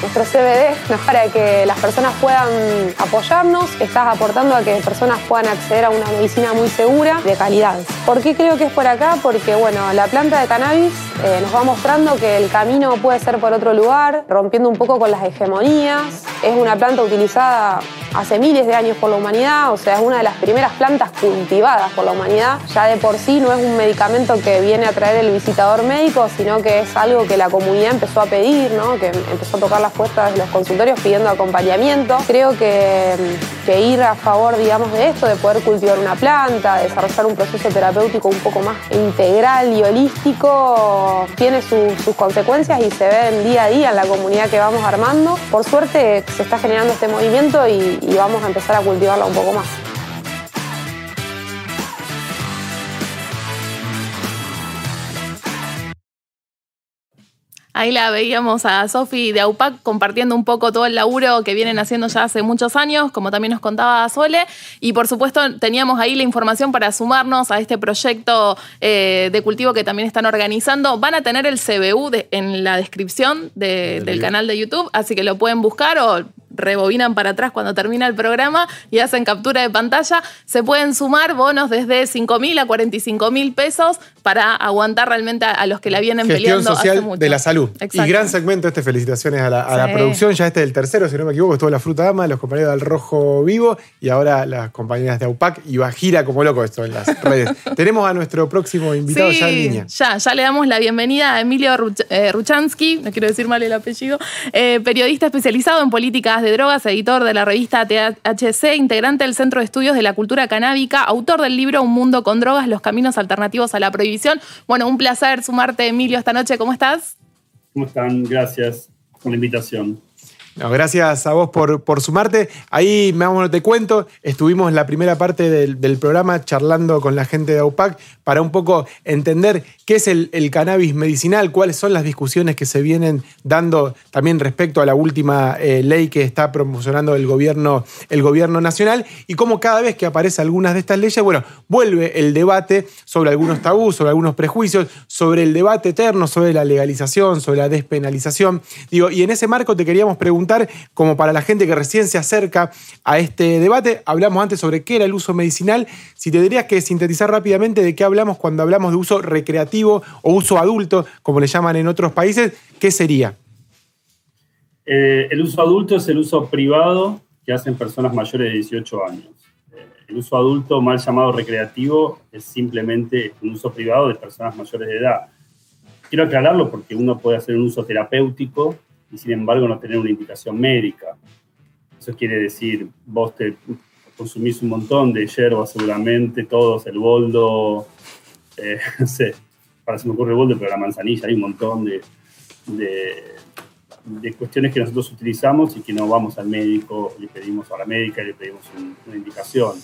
nuestro CBD, para que las personas puedan apoyarnos. Estás aportando a que personas puedan acceder a una medicina muy segura, de calidad. ¿Por qué creo que es por acá? Porque bueno, la planta de cannabis eh, nos va mostrando que el camino puede ser por otro lugar, rompiendo un poco con las hegemonías. Es una planta utilizada hace miles de años por la humanidad, o sea, es una de las primeras plantas cultivadas por la humanidad. Ya de por sí no es un medicamento que viene a traer el visitador médico, sino que es algo que la comunidad empezó a pedir, ¿no? que empezó a tocar las puertas de los consultorios pidiendo acompañamiento. Creo que, ir a favor, digamos, de esto, de poder cultivar una planta, desarrollar un proceso terapéutico un poco más integral y holístico, tiene sus consecuencias y se ven día a día en la comunidad que vamos armando. Por suerte se está generando este movimiento y, vamos a empezar a cultivarla un poco más. Ahí la veíamos a Sofi de AUPAC compartiendo un poco todo el laburo que vienen haciendo ya hace muchos años, como también nos contaba Sole. Y por supuesto teníamos ahí la información para sumarnos a este proyecto eh, de cultivo que también están organizando. Van a tener el CBU en la descripción del canal de YouTube, así que lo pueden buscar o rebobinan para atrás cuando termina el programa y hacen captura de pantalla, se pueden sumar bonos desde 5 mil a 45 mil pesos para aguantar realmente a, los que la vienen peleando social hace mucho. de la salud. Y gran segmento este, felicitaciones a la, producción, ya este es el tercero, si no me equivoco, estuvo la fruta dama, los compañeros del Rojo Vivo y ahora las compañeras de AUPAC y va gira como loco esto en las redes. Tenemos a nuestro próximo invitado ya en línea. Ya, ya le damos la bienvenida a Emilio eh, Ruchansky, no quiero decir mal el apellido, eh, periodista especializado en políticas de Drogas, editor de la revista THC, integrante del Centro de Estudios de la Cultura Canábica, autor del libro Un Mundo con Drogas, los caminos alternativos a la prohibición. Bueno, un placer sumarte, Emilio, esta noche. ¿Cómo estás? ¿Cómo están? Gracias por la invitación gracias a vos por, por sumarte. Ahí, me te cuento, estuvimos en la primera parte del, programa charlando con la gente de AUPAC para un poco entender qué es el, cannabis medicinal, cuáles son las discusiones que se vienen dando también respecto a la última eh, ley que está promocionando el gobierno, el gobierno nacional y cómo cada vez que aparecen algunas de estas leyes, bueno, vuelve el debate sobre algunos tabús, sobre algunos prejuicios, sobre el debate eterno, sobre la legalización, sobre la despenalización. Digo, y en ese marco te queríamos preguntar como para la gente que recién se acerca a este debate. Hablamos antes sobre qué era el uso medicinal. Si te tendrías que sintetizar rápidamente de qué hablamos cuando hablamos de uso recreativo o uso adulto, como le llaman en otros países, ¿qué sería? Eh, el uso adulto es el uso privado que hacen personas mayores de 18 años. Eh, el uso adulto, mal llamado recreativo, es simplemente un uso privado de personas mayores de edad. Quiero aclararlo porque uno puede hacer un uso terapéutico y sin embargo no tener una indicación médica. Eso quiere decir, vos te consumís un montón de hierba seguramente, todos, el boldo, eh, no sé, se me ocurre el boldo, pero la manzanilla, hay un montón de, de, cuestiones que nosotros utilizamos y que no vamos al médico, le pedimos a la médica le pedimos una indicación.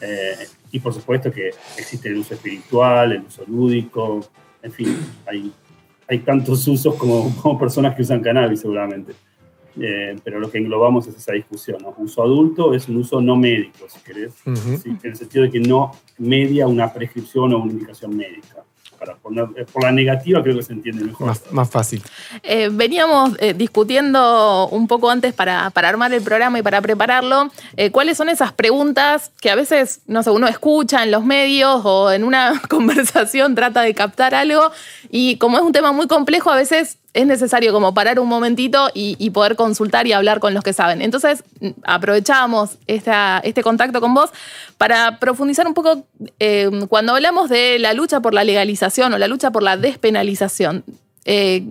Eh, y por supuesto que existe el uso espiritual, el uso lúdico, en fin, hay hay tantos usos como, como personas que usan cannabis seguramente. Eh, pero lo que englobamos es esa discusión. ¿no? Uso adulto es un uso no médico, si querés, en el sentido de que no media una prescripción o una indicación médica para poner, eh, por la negativa creo que se entiende mejor. Más, fácil. Eh, veníamos eh, discutiendo un poco antes para, para, armar el programa y para prepararlo, cuáles son esas preguntas que a veces, no sé, uno escucha en los medios o en una conversación trata de captar algo y como es un tema muy complejo, a veces es necesario como parar un momentito y, poder consultar y hablar con los que saben. Entonces, aprovechamos este contacto con vos para profundizar un poco eh, cuando hablamos de la lucha por la legalización o la lucha por la despenalización. Eh,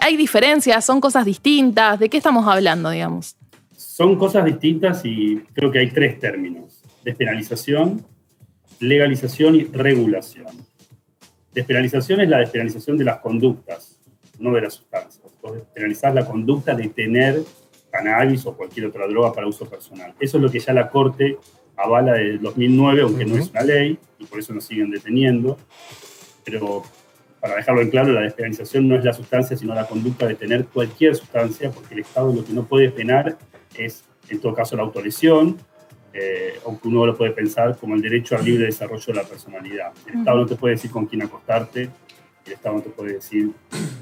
¿Hay diferencias? ¿Son cosas distintas? ¿De qué estamos hablando, digamos? Son cosas distintas y creo que hay tres términos. Despenalización, legalización y regulación. Despenalización es la despenalización de las conductas no de las sustancias. Vos penalizás la conducta de tener cannabis o cualquier otra droga para uso personal. Eso es lo que ya la Corte avala desde 2009, aunque no es una ley, y por eso nos siguen deteniendo. Pero para dejarlo en claro, la despenalización no es la sustancia, sino la conducta de tener cualquier sustancia, porque el Estado lo que no puede penar es, en todo caso, la autolesión, eh, aunque uno lo puede pensar como el derecho al libre desarrollo de la personalidad. El Estado no te puede decir con quién acostarte, el Estado no te puede decir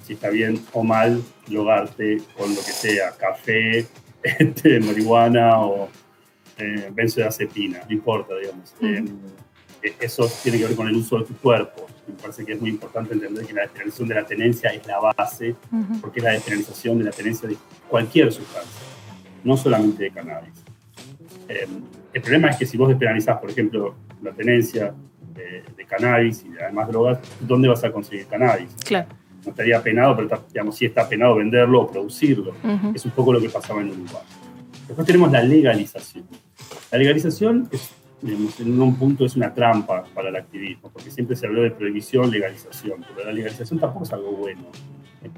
si está bien o mal drogarte con lo que sea, café, este, marihuana o eh, benzodiazepina, no importa, digamos. Eh, eso tiene que ver con el uso de tu cuerpo. Me parece que es muy importante entender que la despenalización de la tenencia es la base, porque es la despenalización de la tenencia de cualquier sustancia, no solamente de cannabis. Eh, el problema es que si vos despenalizás, por ejemplo, la tenencia de, cannabis y además drogas, ¿dónde vas a conseguir cannabis? Claro. No estaría penado, pero digamos, sí está penado venderlo o producirlo. Es un poco lo que pasaba en Uruguay. Después tenemos la legalización. La legalización es, en un punto es una trampa para el activismo, porque siempre se habló de prohibición, legalización, pero la legalización tampoco es algo bueno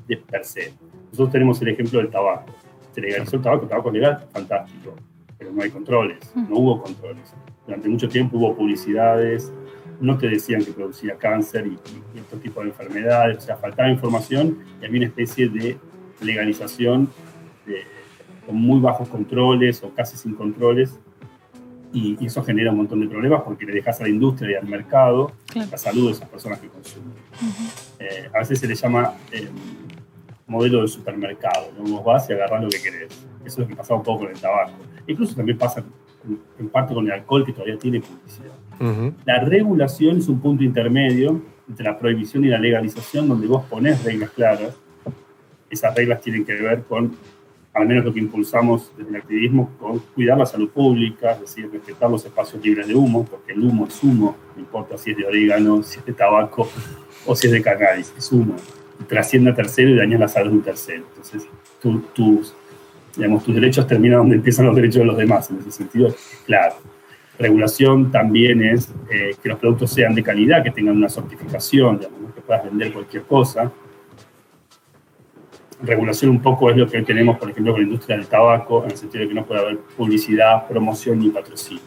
de per se. Nosotros tenemos el ejemplo del tabaco. Se legalizó el tabaco, el tabaco legal, fantástico, pero no hay controles, no hubo controles. Durante mucho tiempo hubo publicidades, no te decían que producía cáncer y, y, este tipo de enfermedades, o sea, faltaba información y había una especie de legalización con muy bajos controles o casi sin controles y, eso genera un montón de problemas porque le dejas a la industria y al mercado la salud de esas personas que consumen. Eh, a veces se le llama eh, modelo de supermercado, ¿no? Vos vas y agarras lo que querés. Eso es lo que pasa un poco con el tabaco. Incluso también pasa en parte con el alcohol que todavía tiene publicidad. La regulación es un punto intermedio entre la prohibición y la legalización donde vos ponés reglas claras. Esas reglas tienen que ver con, al menos lo que impulsamos desde el activismo, con cuidar la salud pública, es decir, respetar los espacios libres de humo, porque el humo es humo, no importa si es de orégano, si es de tabaco o si es de cannabis, es humo. Trasciende a tercero y daña la salud de un tercero. Entonces, tus, digamos, tus derechos terminan donde empiezan los derechos de los demás. En ese sentido, claro regulación también es eh, que los productos sean de calidad, que tengan una certificación, digamos, que puedas vender cualquier cosa. Regulación un poco es lo que tenemos, por ejemplo, con la industria del tabaco, en el sentido de que no puede haber publicidad, promoción ni patrocinio.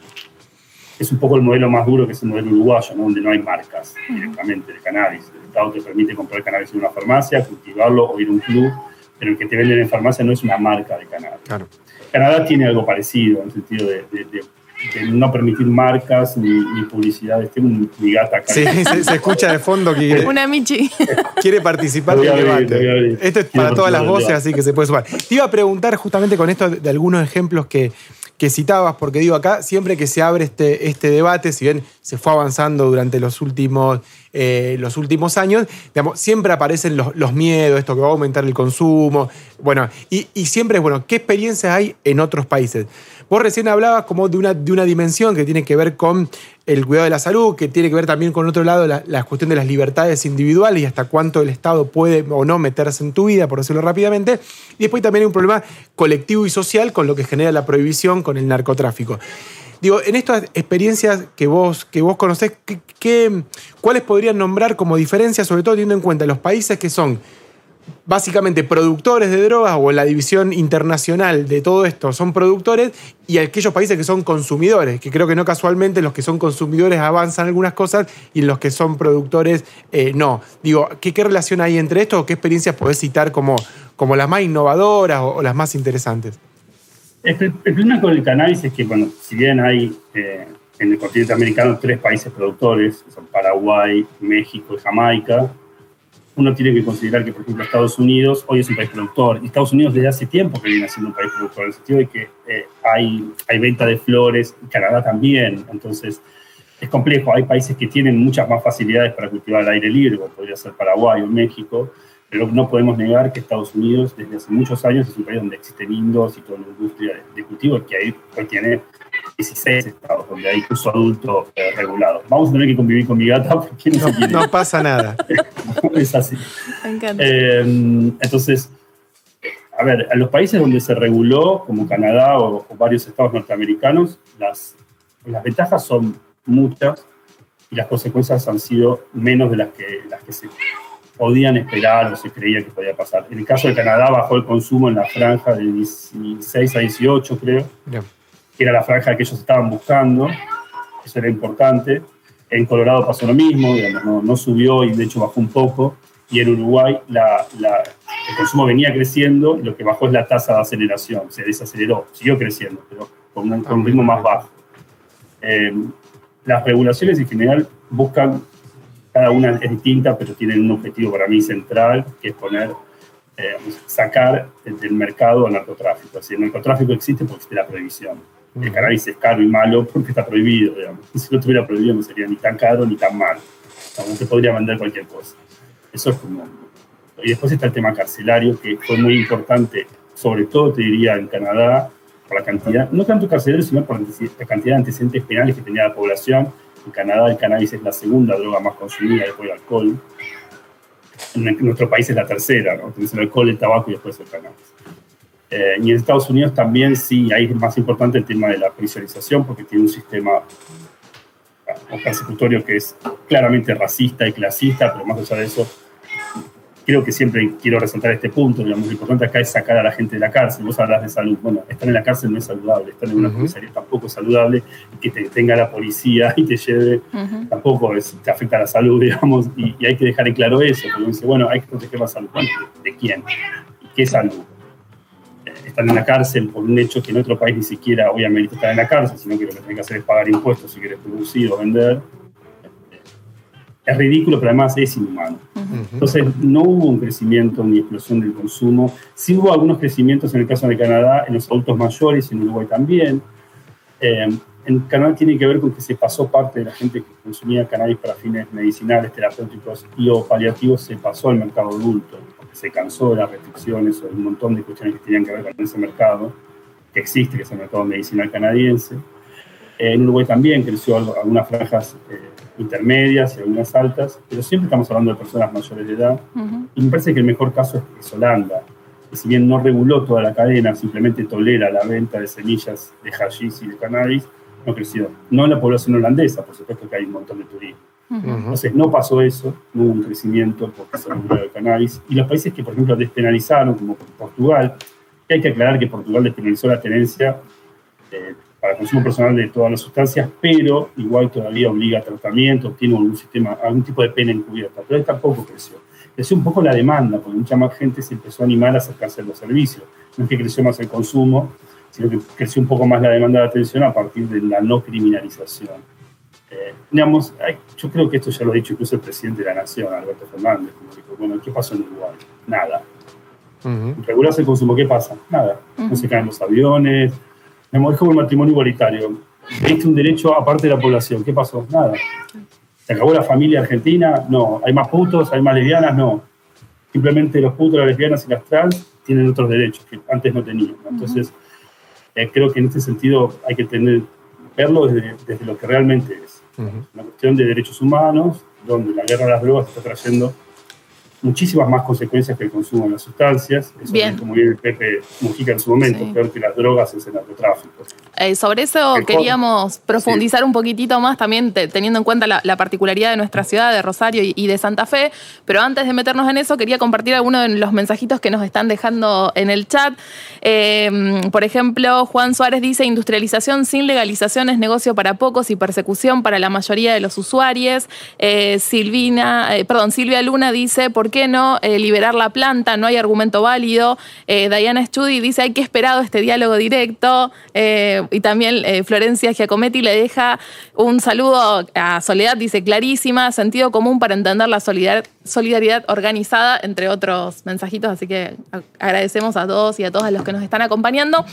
Es un poco el modelo más duro que es el modelo uruguayo, donde no hay marcas directamente de cannabis. El Estado te permite comprar cannabis en una farmacia, cultivarlo o ir a un club, pero el que te venden en farmacia no es una marca de cannabis. Canadá tiene algo parecido en el sentido de de no permitir marcas ni, ni publicidades. Tengo un, mi gata acá. Sí, se, escucha de fondo que Una Michi. quiere participar del debate. Esto es para todas las voces, así que se puede sumar. Te iba a preguntar justamente con esto de algunos ejemplos que, que citabas, porque digo acá, siempre que se abre este, este debate, si bien se fue avanzando durante los últimos, eh, los últimos años, siempre aparecen los, los, miedos, esto que va a aumentar el consumo, bueno, y, y siempre es, bueno, ¿qué experiencias hay en otros países? Vos recién hablabas como de una, de una dimensión que tiene que ver con el cuidado de la salud, que tiene que ver también con otro lado la, cuestión de las libertades individuales y hasta cuánto el Estado puede o no meterse en tu vida, por decirlo rápidamente. Y después también hay un problema colectivo y social con lo que genera la prohibición con el narcotráfico. Digo, en estas experiencias que vos, que vos conocés, ¿qué, cuáles podrían nombrar como diferencias, sobre todo teniendo en cuenta los países que son básicamente productores de drogas o la división internacional de todo esto son productores y aquellos países que son consumidores, que creo que no casualmente los que son consumidores avanzan algunas cosas y los que son productores eh, no. Digo, ¿qué, ¿qué, relación hay entre esto o qué experiencias podés citar como, como las más innovadoras o, las más interesantes? El, problema con el cannabis es que, bueno, si bien hay eh, en el continente americano tres países productores, son Paraguay, México y Jamaica, uno tiene que considerar que, por ejemplo, Estados Unidos hoy es un país productor y Estados Unidos desde hace tiempo que viene siendo un país productor, en el sentido de que eh, hay, hay venta de flores, Canadá también, entonces es complejo. Hay países que tienen muchas más facilidades para cultivar al aire libre, como podría ser Paraguay o México, pero no podemos negar que Estados Unidos desde hace muchos años es un país donde existen indos y toda la industria de, cultivo que ahí tiene 16 estados donde hay uso adulto eh, regulado. Vamos a tener que convivir con mi gata porque no, no pasa nada. es así. Me encanta. Eh, entonces, a ver, en los países donde se reguló, como Canadá o, varios estados norteamericanos, las, las ventajas son muchas y las consecuencias han sido menos de las que, las que se podían esperar o se creía que podía pasar. En el caso de Canadá bajó el consumo en la franja de 16 a 18, creo que era la franja que ellos estaban buscando, eso era importante. En Colorado pasó lo mismo, no, subió y de hecho bajó un poco. Y en Uruguay la, el consumo venía creciendo lo que bajó es la tasa de aceleración, se desaceleró, siguió creciendo, pero con un, ritmo más bajo. Eh, las regulaciones en general buscan, cada una es distinta, pero tienen un objetivo para mí central, que es poner eh, sacar del mercado al narcotráfico. Así, el narcotráfico existe porque existe la prohibición. El cannabis es caro y malo porque está prohibido, digamos. Si no estuviera prohibido no sería ni tan caro ni tan malo. No se podría vender cualquier cosa. Eso es como... Y después está el tema carcelario, que fue muy importante, sobre todo te diría en Canadá, por la cantidad, no tanto carcelarios, sino por la cantidad de antecedentes penales que tenía la población. En Canadá el cannabis es la segunda droga más consumida después del alcohol. En nuestro país es la tercera, ¿no? Tenemos el alcohol, el tabaco y después el cannabis. Eh, y en Estados Unidos también sí, ahí es más importante el tema de la prisionización porque tiene un sistema persecutorio que es claramente racista y clasista, pero más allá de eso, creo que siempre quiero resaltar este punto, digamos, lo importante acá es sacar a la gente de la cárcel, vos hablas de salud, bueno, estar en la cárcel no es saludable, estar en una comisaría tampoco es saludable, que te tenga la policía y te lleve, tampoco es, te afecta a la salud, digamos, y, hay que dejar en claro eso, porque dice, bueno, hay que proteger la salud, ¿de, quién? ¿Qué salud? Están en la cárcel por un hecho que en otro país ni siquiera obviamente están en la cárcel, sino que lo que tienen que hacer es pagar impuestos si quieres producir o vender es ridículo, pero además es inhumano. Entonces, no hubo un crecimiento ni explosión del consumo. Sí hubo algunos crecimientos en el caso de Canadá, en los adultos mayores, en Uruguay también. Eh, en Canadá tiene que ver con que se pasó parte de la gente que consumía cannabis para fines medicinales, terapéuticos y o paliativos, se pasó al mercado adulto, se cansó de las restricciones o de un montón de cuestiones que tenían que ver con ese mercado, que existe, que es el mercado medicinal canadiense. en Uruguay también creció algunas franjas eh, intermedias y algunas altas, pero siempre estamos hablando de personas mayores de edad. Y me parece que el mejor caso es, Holanda, que si bien no reguló toda la cadena, simplemente tolera la venta de semillas de hashish y de cannabis, no creció. No en la población holandesa, por supuesto que hay un montón de turismo. Entonces no pasó eso, no hubo un crecimiento porque se reguló el cannabis. Y los países que, por ejemplo, despenalizaron, como Portugal, hay que aclarar que Portugal despenalizó la tenencia eh, para consumo personal de todas las sustancias, pero igual todavía obliga a tratamiento, tiene algún sistema, algún tipo de pena encubierta. Pero tampoco creció. Creció un poco la demanda, porque mucha más gente se empezó a animar a acercarse a los servicios. No es que creció más el consumo, sino que creció un poco más la demanda de atención a partir de la no criminalización. Eh, digamos, yo creo que esto ya lo ha dicho incluso el presidente de la Nación, Alberto Fernández, como dijo, bueno, ¿qué pasó en Uruguay? Nada. Uh el consumo, ¿qué pasa? Nada. No se caen los aviones, me es como el matrimonio igualitario. Viste un derecho aparte de la población. ¿Qué pasó? Nada. ¿Se acabó la familia argentina? No. ¿Hay más putos? ¿Hay más lesbianas? No. Simplemente los putos, las lesbianas y las trans tienen otros derechos que antes no tenían. Entonces, eh, creo que en este sentido hay que tener, verlo desde, lo que realmente es. Una cuestión de derechos humanos, donde la guerra de las drogas está trayendo muchísimas más consecuencias que el consumo de las sustancias. Eso bien. como dice Pepe Mujica en su momento, peor que las drogas es el narcotráfico. Eh, sobre eso queríamos profundizar un poquitito más, también teniendo en cuenta la, particularidad de nuestra ciudad, de Rosario y, de Santa Fe. Pero antes de meternos en eso, quería compartir algunos de los mensajitos que nos están dejando en el chat. Em, por ejemplo, Juan Suárez dice: industrialización sin legalización es negocio para pocos y persecución para la mayoría de los usuarios. Eh, Silvina, eh, perdón, Silvia Luna dice: ¿por qué no liberar la planta? No hay argumento válido. Diana Studi dice: hay que esperar este diálogo directo y también eh, Florencia Giacometti le deja un saludo a Soledad, dice clarísima, sentido común para entender la solidaridad organizada, entre otros mensajitos, así que agradecemos a todos y a todas los que nos están acompañando.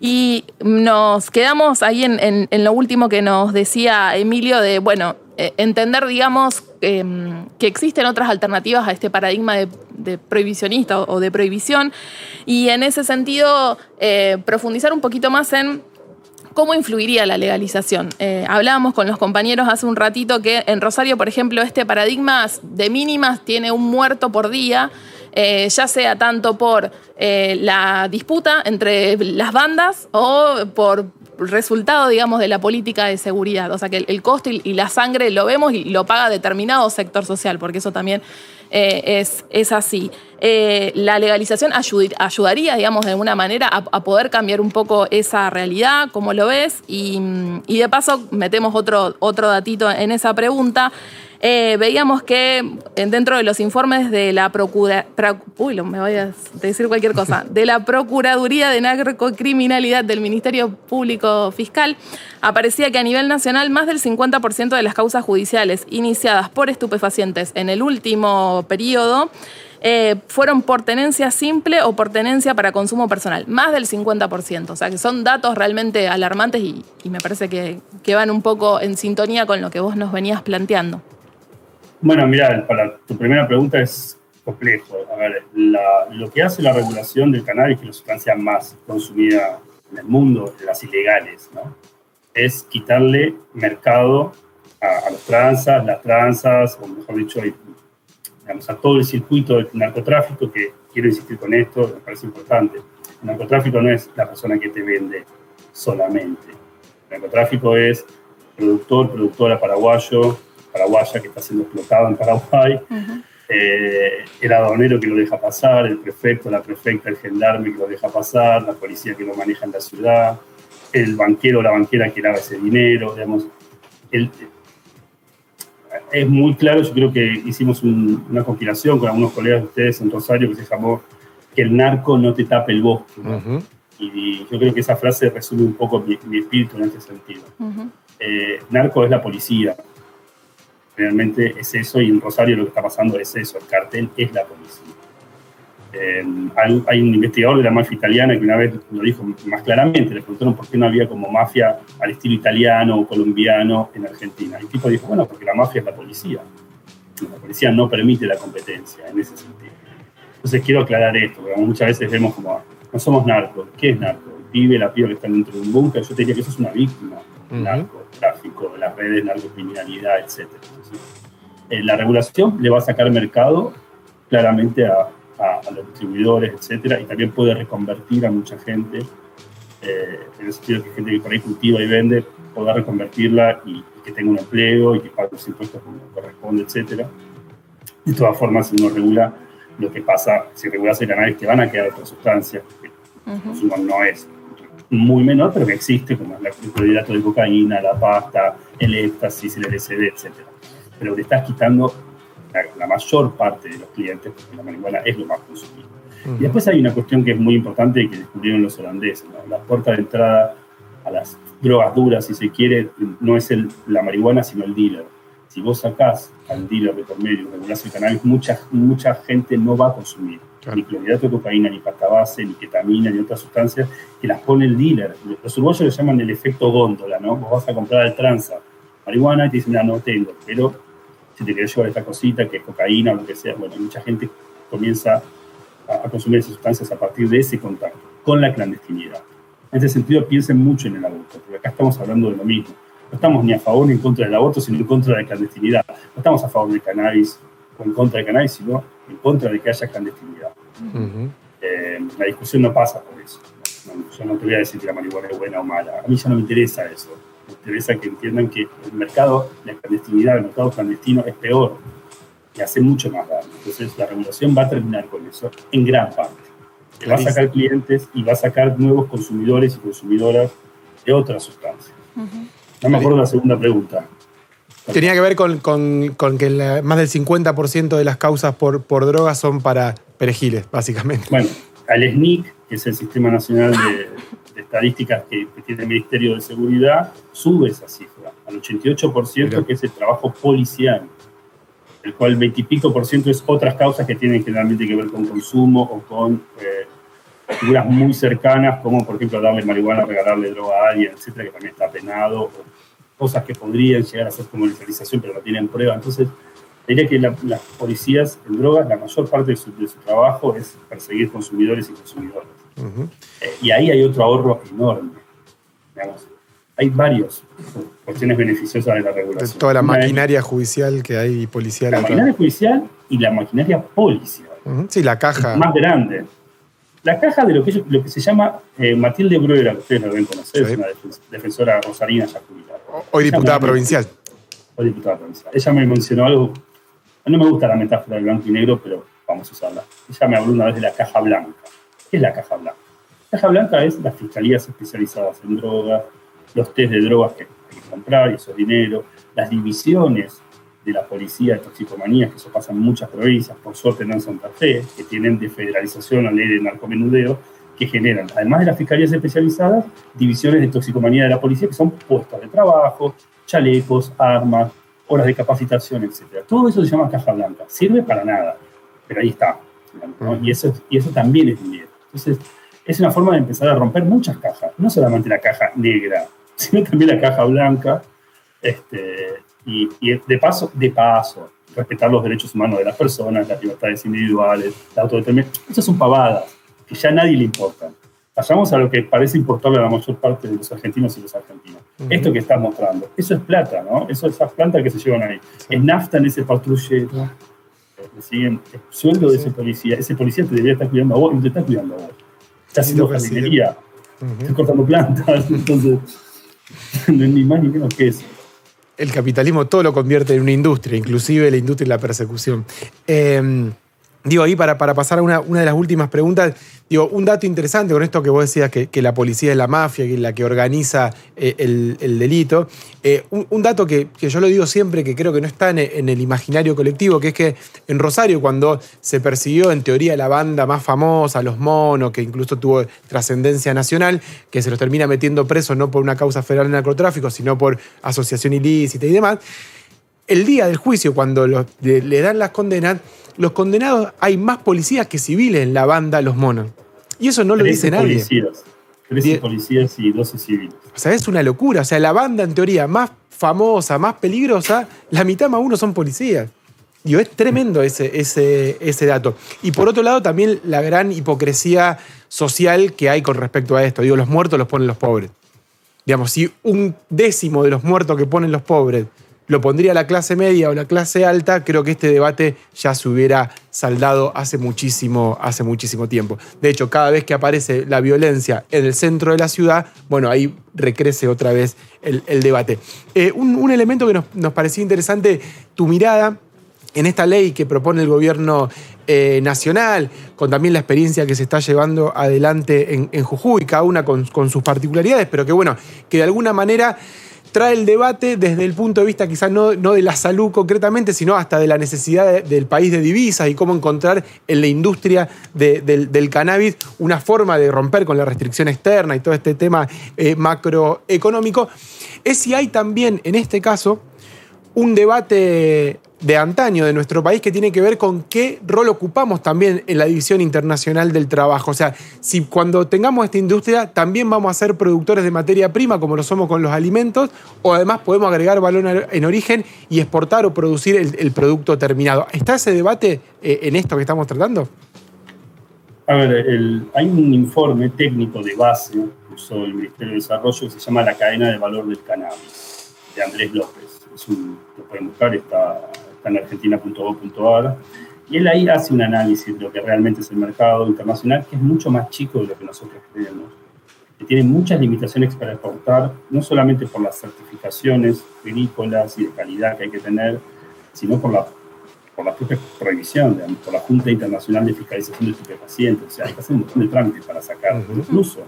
Y nos quedamos ahí en, lo último que nos decía Emilio de, bueno, eh, entender, digamos, em, que existen otras alternativas a este paradigma de, prohibicionista o, de prohibición y en ese sentido eh, profundizar un poquito más en ¿Cómo influiría la legalización? Eh, hablábamos con los compañeros hace un ratito que en Rosario, por ejemplo, este paradigma de mínimas tiene un muerto por día, eh, ya sea tanto por eh, la disputa entre las bandas o por resultado, digamos, de la política de seguridad. O sea, que el, costo y, la sangre lo vemos y lo paga determinado sector social, porque eso también es, es así. Eh, la legalización ayudaría, digamos, de alguna manera a, poder cambiar un poco esa realidad, como lo ves, y, de paso metemos otro, otro datito en esa pregunta. Eh, veíamos que dentro de los informes de la Procura, uy, me voy a decir cualquier cosa, de la Procuraduría de Narcocriminalidad del Ministerio Público Fiscal, aparecía que a nivel nacional más del 50% de las causas judiciales iniciadas por estupefacientes en el último periodo eh, fueron por tenencia simple o por tenencia para consumo personal, más del 50%. O sea que son datos realmente alarmantes y, me parece que, van un poco en sintonía con lo que vos nos venías planteando. Bueno, mira, para tu primera pregunta es complejo. A ver, lo que hace la regulación del cannabis, que es la sustancia más consumida en el mundo las ilegales, ¿no? es quitarle mercado a, los tranzas, las tranzas, o mejor dicho, digamos, a todo el circuito del narcotráfico, que quiero insistir con esto, me parece importante. El narcotráfico no es la persona que te vende solamente. El narcotráfico es productor, productora paraguayo, paraguaya que está siendo explotado en Paraguay, eh, el aduanero que lo deja pasar, el prefecto, la prefecta, el gendarme que lo deja pasar, la policía que lo maneja en la ciudad, el banquero o la banquera que lava ese dinero, digamos. es muy claro, yo creo que hicimos una compilación con algunos colegas de ustedes en Rosario que se llamó Que el narco no te tape el bosque. Y yo creo que esa frase resume un poco mi, espíritu en ese sentido. Eh, narco es la policía, realmente es eso, y en Rosario lo que está pasando es eso, el cartel es la policía. Eh, hay, un investigador de la mafia italiana que una vez lo dijo más claramente, le preguntaron por qué no había como mafia al estilo italiano o colombiano en Argentina. Y el tipo dijo, bueno, porque la mafia es la policía. La policía no permite la competencia en ese sentido. Entonces quiero aclarar esto, porque muchas veces vemos como, no somos narcos. ¿Qué es narco? El pibe, la piba que están dentro de un búnker, yo te diría que eso es una víctima narcotráfico, de las redes, narcocriminalidad, etc. Eh, la regulación le va a sacar mercado claramente a, los distribuidores, etcétera, y también puede reconvertir a mucha gente, eh, en el sentido que gente que por ahí cultiva y vende, pueda reconvertirla y, que tenga un empleo y que pague los impuestos como corresponde, etcétera. De todas formas, si uno regula, lo que pasa, si regulas el cannabis, que van a quedar otras sustancias, que el consumo no es muy menor, pero que existe, como el clorhidrato de cocaína, la pasta, el éxtasis, el LSD, etc. Pero le estás quitando la, mayor parte de los clientes, porque la marihuana es lo más consumido. Y después hay una cuestión que es muy importante y que descubrieron los holandeses. La puerta de entrada a las drogas duras, si se quiere, no es el, la marihuana, sino el dealer. Si vos sacás al dealer de por medio, regulás el cannabis, mucha, mucha gente no va a consumir ni clorhidrato de cocaína, ni pasta base, ni ketamina, ni otras sustancias, que las pone el dealer. Los uruguayos le llaman el efecto góndola, ¿no? Vos vas a comprar al tranza marihuana y te dicen, mira, no tengo, pero si te querés llevar esta cosita, que es cocaína o lo que sea, bueno, mucha gente comienza a, consumir esas sustancias a partir de ese contacto con la clandestinidad. En ese sentido, piensen mucho en el aborto, porque acá estamos hablando de lo mismo. No estamos ni a favor ni en contra del aborto, sino en contra de la clandestinidad. No estamos a favor del cannabis o en contra del cannabis, sino en contra de que haya clandestinidad. Eh, la discusión no pasa por eso. yo no te voy a decir que la marihuana es buena o mala. A mí ya no me interesa eso. Me interesa que entiendan que el mercado, la clandestinidad, el mercado clandestino es peor y hace mucho más daño. Entonces la regulación va a terminar con eso en gran parte. va a sacar clientes y va a sacar nuevos consumidores y consumidoras de otras sustancias. No me acuerdo la segunda pregunta. Tenía que ver con, que más del 50% de las causas por, por drogas son para perejiles, básicamente. Bueno, al SNIC, que es el Sistema Nacional de, Estadísticas que, tiene el Ministerio de Seguridad, sube esa cifra al 88%, que es el trabajo policial, el cual el 20 y pico por ciento es otras causas que tienen generalmente que ver con consumo o con eh, figuras muy cercanas, como por ejemplo darle marihuana, regalarle droga a alguien, etcétera, que también está penado cosas que podrían llegar a ser comercialización, pero no tienen prueba. Entonces, diría que las policías en drogas, la mayor parte de su, trabajo es perseguir consumidores y consumidoras. Eh, y ahí hay otro ahorro enorme. hay varias cuestiones beneficiosas de la regulación. toda la maquinaria judicial que hay policial. La maquinaria judicial y la maquinaria policial. Sí, la caja. Más grande la caja de lo que, lo que se llama eh, Matilde Bruera, que ustedes lo deben conocer, es una defensora rosarina ya jubilada. Hoy diputada provincial. Hoy diputada provincial. Ella me mencionó algo, no me gusta la metáfora del blanco y negro, pero vamos a usarla. Ella me habló una vez de la caja blanca. ¿Qué es la caja blanca? La caja blanca es las fiscalías especializadas en drogas, los test de drogas que hay que comprar y eso es dinero, las divisiones de la policía de toxicomanías, que eso pasa en muchas provincias, por suerte no en Santa Fe, que tienen desfederalización la ley de narcomenudeo, que generan, además de las fiscalías especializadas, divisiones de toxicomanía de la policía, que son puestos de trabajo, chalecos, armas, horas de capacitación, etc. Todo eso se llama caja blanca. Sirve para nada, pero ahí está. Y, eso, y eso también es dinero. Entonces, es una forma de empezar a romper muchas cajas, no solamente la caja negra, sino también la caja blanca, este, y, de paso, de paso, respetar los derechos humanos de las personas, las libertades individuales, la autodeterminación. Esas son pavadas que ya a nadie le importan. Vayamos a lo que parece importarle a la mayor parte de los argentinos y los argentinos. Esto que estás mostrando, eso es plata, ¿no? Eso, esas plantas que se llevan ahí. Es nafta en ese patrullero. siguen sueldo de ese policía. Ese policía te debería estar cuidando a vos y no te está cuidando a vos. Está haciendo jardinería. Está cortando plantas. Entonces, ni más ni menos que eso. El capitalismo todo lo convierte en una industria, inclusive la industria y la persecución. Eh, Digo, ahí para, para pasar a una, una, de las últimas preguntas, digo, un dato interesante con esto que vos decías, que, que la policía es la mafia, que es la que organiza eh, el, el, delito. Eh, un, dato que, que, yo lo digo siempre, que creo que no está en, en, el imaginario colectivo, que es que en Rosario, cuando se persiguió en teoría la banda más famosa, Los Monos, que incluso tuvo trascendencia nacional, que se los termina metiendo presos no por una causa federal de narcotráfico, sino por asociación ilícita y demás, el día del juicio, cuando de, le dan las condenas, los condenados hay más policías que civiles en la banda Los Monos. Y eso no lo dice nadie. Policías. 13 policías y 12 civiles. O sea, es una locura. O sea, la banda en teoría más famosa, más peligrosa, la mitad más uno son policías. Y es tremendo ese, ese, ese dato. Y por otro lado, también la gran hipocresía social que hay con respecto a esto. Digo, los muertos los ponen los pobres. Digamos, si un décimo de los muertos que ponen los pobres lo pondría la clase media o la clase alta, creo que este debate ya se hubiera saldado hace muchísimo, hace muchísimo tiempo. De hecho, cada vez que aparece la violencia en el centro de la ciudad, bueno, ahí recrece otra vez el, debate. Eh, un, un, elemento que nos, nos parecía interesante, tu mirada en esta ley que propone el gobierno eh, nacional, con también la experiencia que se está llevando adelante en, en Jujuy, cada una con, con sus particularidades, pero que bueno, que de alguna manera trae el debate desde el punto de vista quizás no, no, de la salud concretamente, sino hasta de la necesidad de, del país de divisas y cómo encontrar en la industria de, del, del, cannabis una forma de romper con la restricción externa y todo este tema eh, macroeconómico, es si hay también en este caso un debate de antaño de nuestro país que tiene que ver con qué rol ocupamos también en la división internacional del trabajo. O sea, si cuando tengamos esta industria también vamos a ser productores de materia prima como lo somos con los alimentos, o además podemos agregar valor en origen y exportar o producir el, producto terminado. ¿Está ese debate eh, en esto que estamos tratando? A ver, hay un informe técnico de base que usó el Ministerio de Desarrollo que se llama La cadena de valor del cannabis, de Andrés López. Es un, lo pueden buscar, está en argentina.gov.ar, y él ahí hace un análisis de lo que realmente es el mercado internacional, que es mucho más chico de lo que nosotros creemos, que tiene muchas limitaciones para exportar, no solamente por las certificaciones agrícolas y de calidad que hay que tener, sino por la, por la propia prohibición, digamos, por la Junta Internacional de Fiscalización de Estupefacientes. O sea, hay que hacer un montón de trámites para sacar, uh -huh. incluso,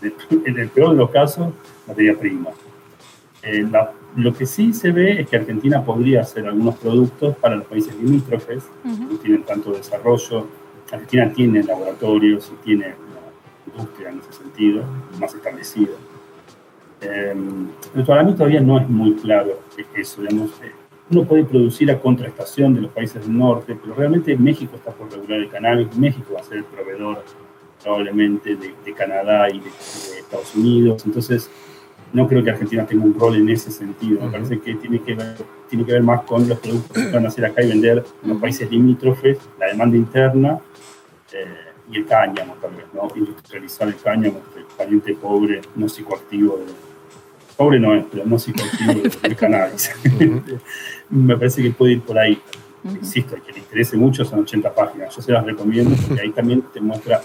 en el peor de los casos, materia prima. Eh, la, lo que sí se ve es que Argentina podría hacer algunos productos para los países limítrofes, uh -huh. que tienen tanto desarrollo. Argentina tiene laboratorios y tiene una industria en ese sentido, más establecida. Eh, pero para mí todavía no es muy claro eso. Digamos, eh, uno puede producir a contraestación de los países del norte, pero realmente México está por regular el cannabis, México va a ser el proveedor probablemente de, de Canadá y de, de Estados Unidos. Entonces, no creo que Argentina tenga un rol en ese sentido. Me parece que tiene que ver, tiene que ver más con los productos que van a hacer acá y vender en los países limítrofes, la demanda interna eh, y el cáñamo tal vez, ¿no? Industrializar el cáñamo, el pariente pobre, no psicoactivo. De, pobre no es, pero no psicoactivo del cannabis. Me parece que puede ir por ahí. Insisto, el que le interese mucho son 80 páginas. Yo se las recomiendo porque ahí también te muestra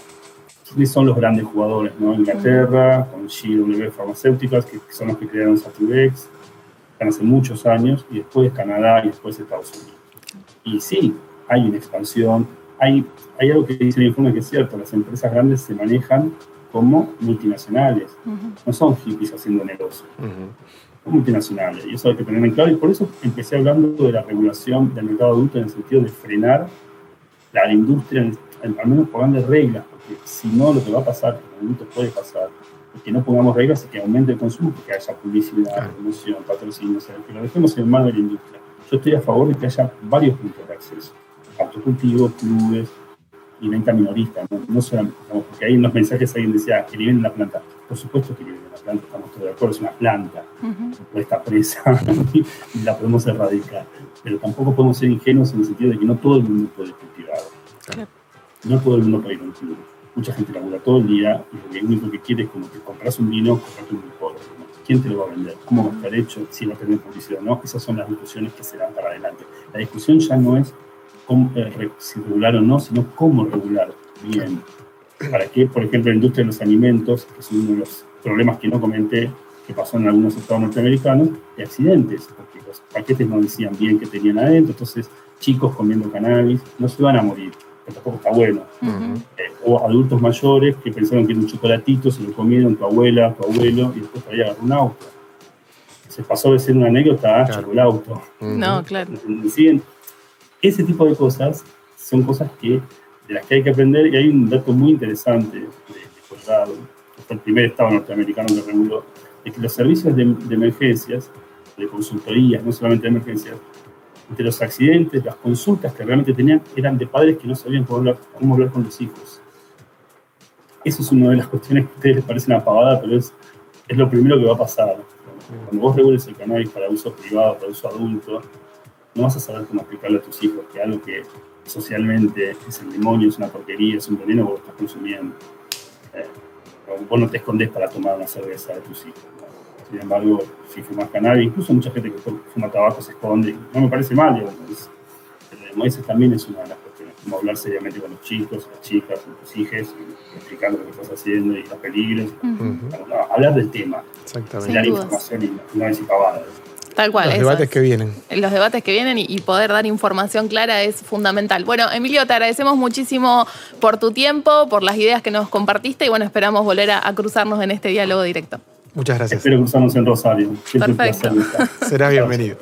son los grandes jugadores, ¿no? Inglaterra, con GW Farmacéuticas, que son los que crearon Sativex, están hace muchos años, y después Canadá y después Estados Unidos. Y sí, hay una expansión, hay, hay algo que dice el informe que es cierto, las empresas grandes se manejan como multinacionales, uh -huh. no son hippies haciendo negocio, uh -huh. son multinacionales, y eso hay que tener en claro, y por eso empecé hablando de la regulación del mercado adulto en el sentido de frenar la industria, al menos poniendo reglas, porque si no lo que va a pasar, que en algún momento puede pasar, es que no pongamos reglas y que aumente el consumo, que haya publicidad, claro. promoción, patrocinio, o sea, que lo dejemos en manos de la industria. Yo estoy a favor de que haya varios puntos de acceso, autocultivos, clubes y venta minorista, no, no solamente, porque hay unos mensajes alguien decía que viven en la planta. Por supuesto que viven en la planta, estamos todos de acuerdo, es una planta, uh -huh. está presa y la podemos erradicar. Pero tampoco podemos ser ingenuos en el sentido de que no todo el mundo puede cultivar. Claro no todo el mundo puede ir a un club. Mucha gente labura todo el día y lo único que quiere es como que compras un vino, compras un licor. ¿Quién te lo va a vender? ¿Cómo va a estar hecho? Si no tenés publicidad no. Esas son las discusiones que se dan para adelante. La discusión ya no es cómo, eh, si regular o no, sino cómo regular bien. ¿Para qué? Por ejemplo, la industria de los alimentos, que es uno de los problemas que no comenté, que pasó en algunos estados norteamericanos, de accidentes, porque los paquetes no decían bien que tenían adentro, entonces chicos comiendo cannabis no se van a morir, que tampoco está bueno. Eh, o adultos mayores que pensaron que era un chocolatito, se lo comieron tu abuela, tu abuelo, y después para agarrar un auto. Se pasó de ser una anécdota a claro. el auto. No, claro. Ese tipo de cosas son cosas que, de las que hay que aprender, y hay un dato muy interesante de, de el primer estado norteamericano que reguló, es que los servicios de, de emergencias, de consultorías, no solamente de emergencias, entre los accidentes, las consultas que realmente tenían eran de padres que no sabían cómo hablar, con los hijos. Eso es una de las cuestiones que a ustedes les parece una pero es, es lo primero que va a pasar. Cuando vos regules el cannabis para uso privado, para uso adulto, no vas a saber cómo explicarle a tus hijos que algo que socialmente es el demonio, es una porquería, es un veneno, vos estás consumiendo. Eh, vos no te escondes para tomar una cerveza de tus hijos. Sin embargo, si fumas cannabis, incluso mucha gente que fuma tabaco se esconde. No me parece mal, digamos. Pero esa también es una de las cuestiones, como hablar seriamente con los chicos, las chicas, con tus hijos, explicando lo que estás haciendo y los peligros. Uh -huh. bueno, hablar del tema. Exactamente. Dar información y no, decir pavadas. Tal cual. Los debates que vienen. Los debates que vienen y, y, poder dar información clara es fundamental. Bueno, Emilio, te agradecemos muchísimo por tu tiempo, por las ideas que nos compartiste y bueno, esperamos volver a, a cruzarnos en este diálogo directo. Muchas gracias. Espero cruzarnos en Rosario. Siempre Perfecto. Serás bienvenido.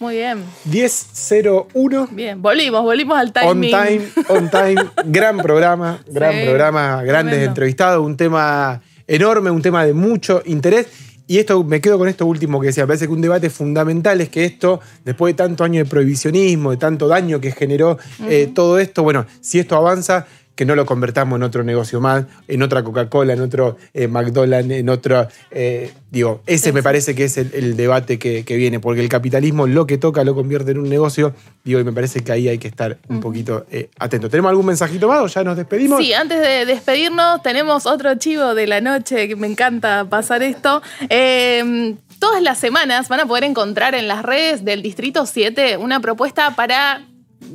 Muy bien. 10.01. Bien, volvimos, volvimos al timing. On time, on time. gran programa, gran sí, programa, grandes tremendo. entrevistados, un tema enorme, un tema de mucho interés. Y esto, me quedo con esto último que decía, parece que un debate fundamental es que esto, después de tanto año de prohibicionismo, de tanto daño que generó uh -huh. eh, todo esto, bueno, si esto avanza, que no lo convertamos en otro negocio más, en otra Coca-Cola, en otro eh, McDonald's, en otro... Eh, digo, ese me parece que es el, el debate que, que, viene, porque el capitalismo lo que toca lo convierte en un negocio, digo, y me parece que ahí hay que estar un poquito eh, atento. ¿Tenemos algún mensajito más o ya nos despedimos? Sí, antes de despedirnos tenemos otro chivo de la noche, que me encanta pasar esto. Eh, todas las semanas van a poder encontrar en las redes del Distrito 7 una propuesta para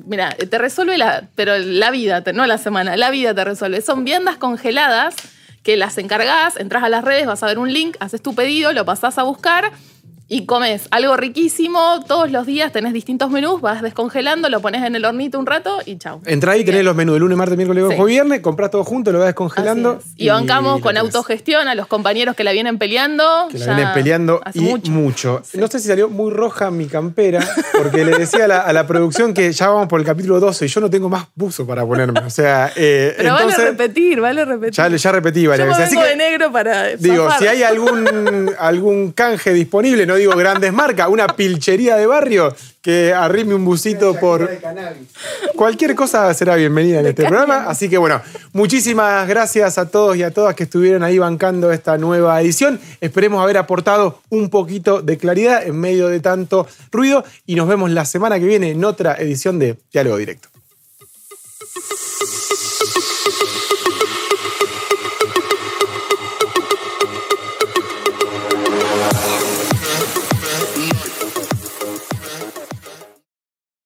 mira, te resuelve la, pero la vida, no la semana, la vida te resuelve. Son viandas congeladas que las encargás, entras a las redes, vas a ver un link, haces tu pedido, lo pasás a buscar y comes algo riquísimo. Todos los días tenés distintos menús, vas descongelando, lo pones en el hornito un rato y chau. Entrá y tenés los menús de lunes, martes, miércoles, sí. jueves, viernes, comprás todo junto, lo vas descongelando. Y, y, bancamos con autogestión a los compañeros que la vienen peleando. Que la vienen peleando y mucho. mucho. Sí. No sé si salió muy roja mi campera, porque le decía a la, a la, producción que ya vamos por el capítulo 12 y yo no tengo más buzo para ponerme. O sea, eh, Pero entonces, vale repetir, vale repetir. Ya, ya repetí varias veces. Así que, de negro para. Digo, zafar. si hay algún, algún canje disponible, no digo grandes marcas, una pilchería de barrio que arrime un busito por. Cualquier cosa será bienvenida en este programa. Así que bueno, muchísimas gracias a todos y a todas que estuvieron ahí bancando esta nueva edición. Esperemos haber aportado un poquito de claridad en medio de tanto ruido y nos vemos la semana que viene en otra edición de Diálogo Directo.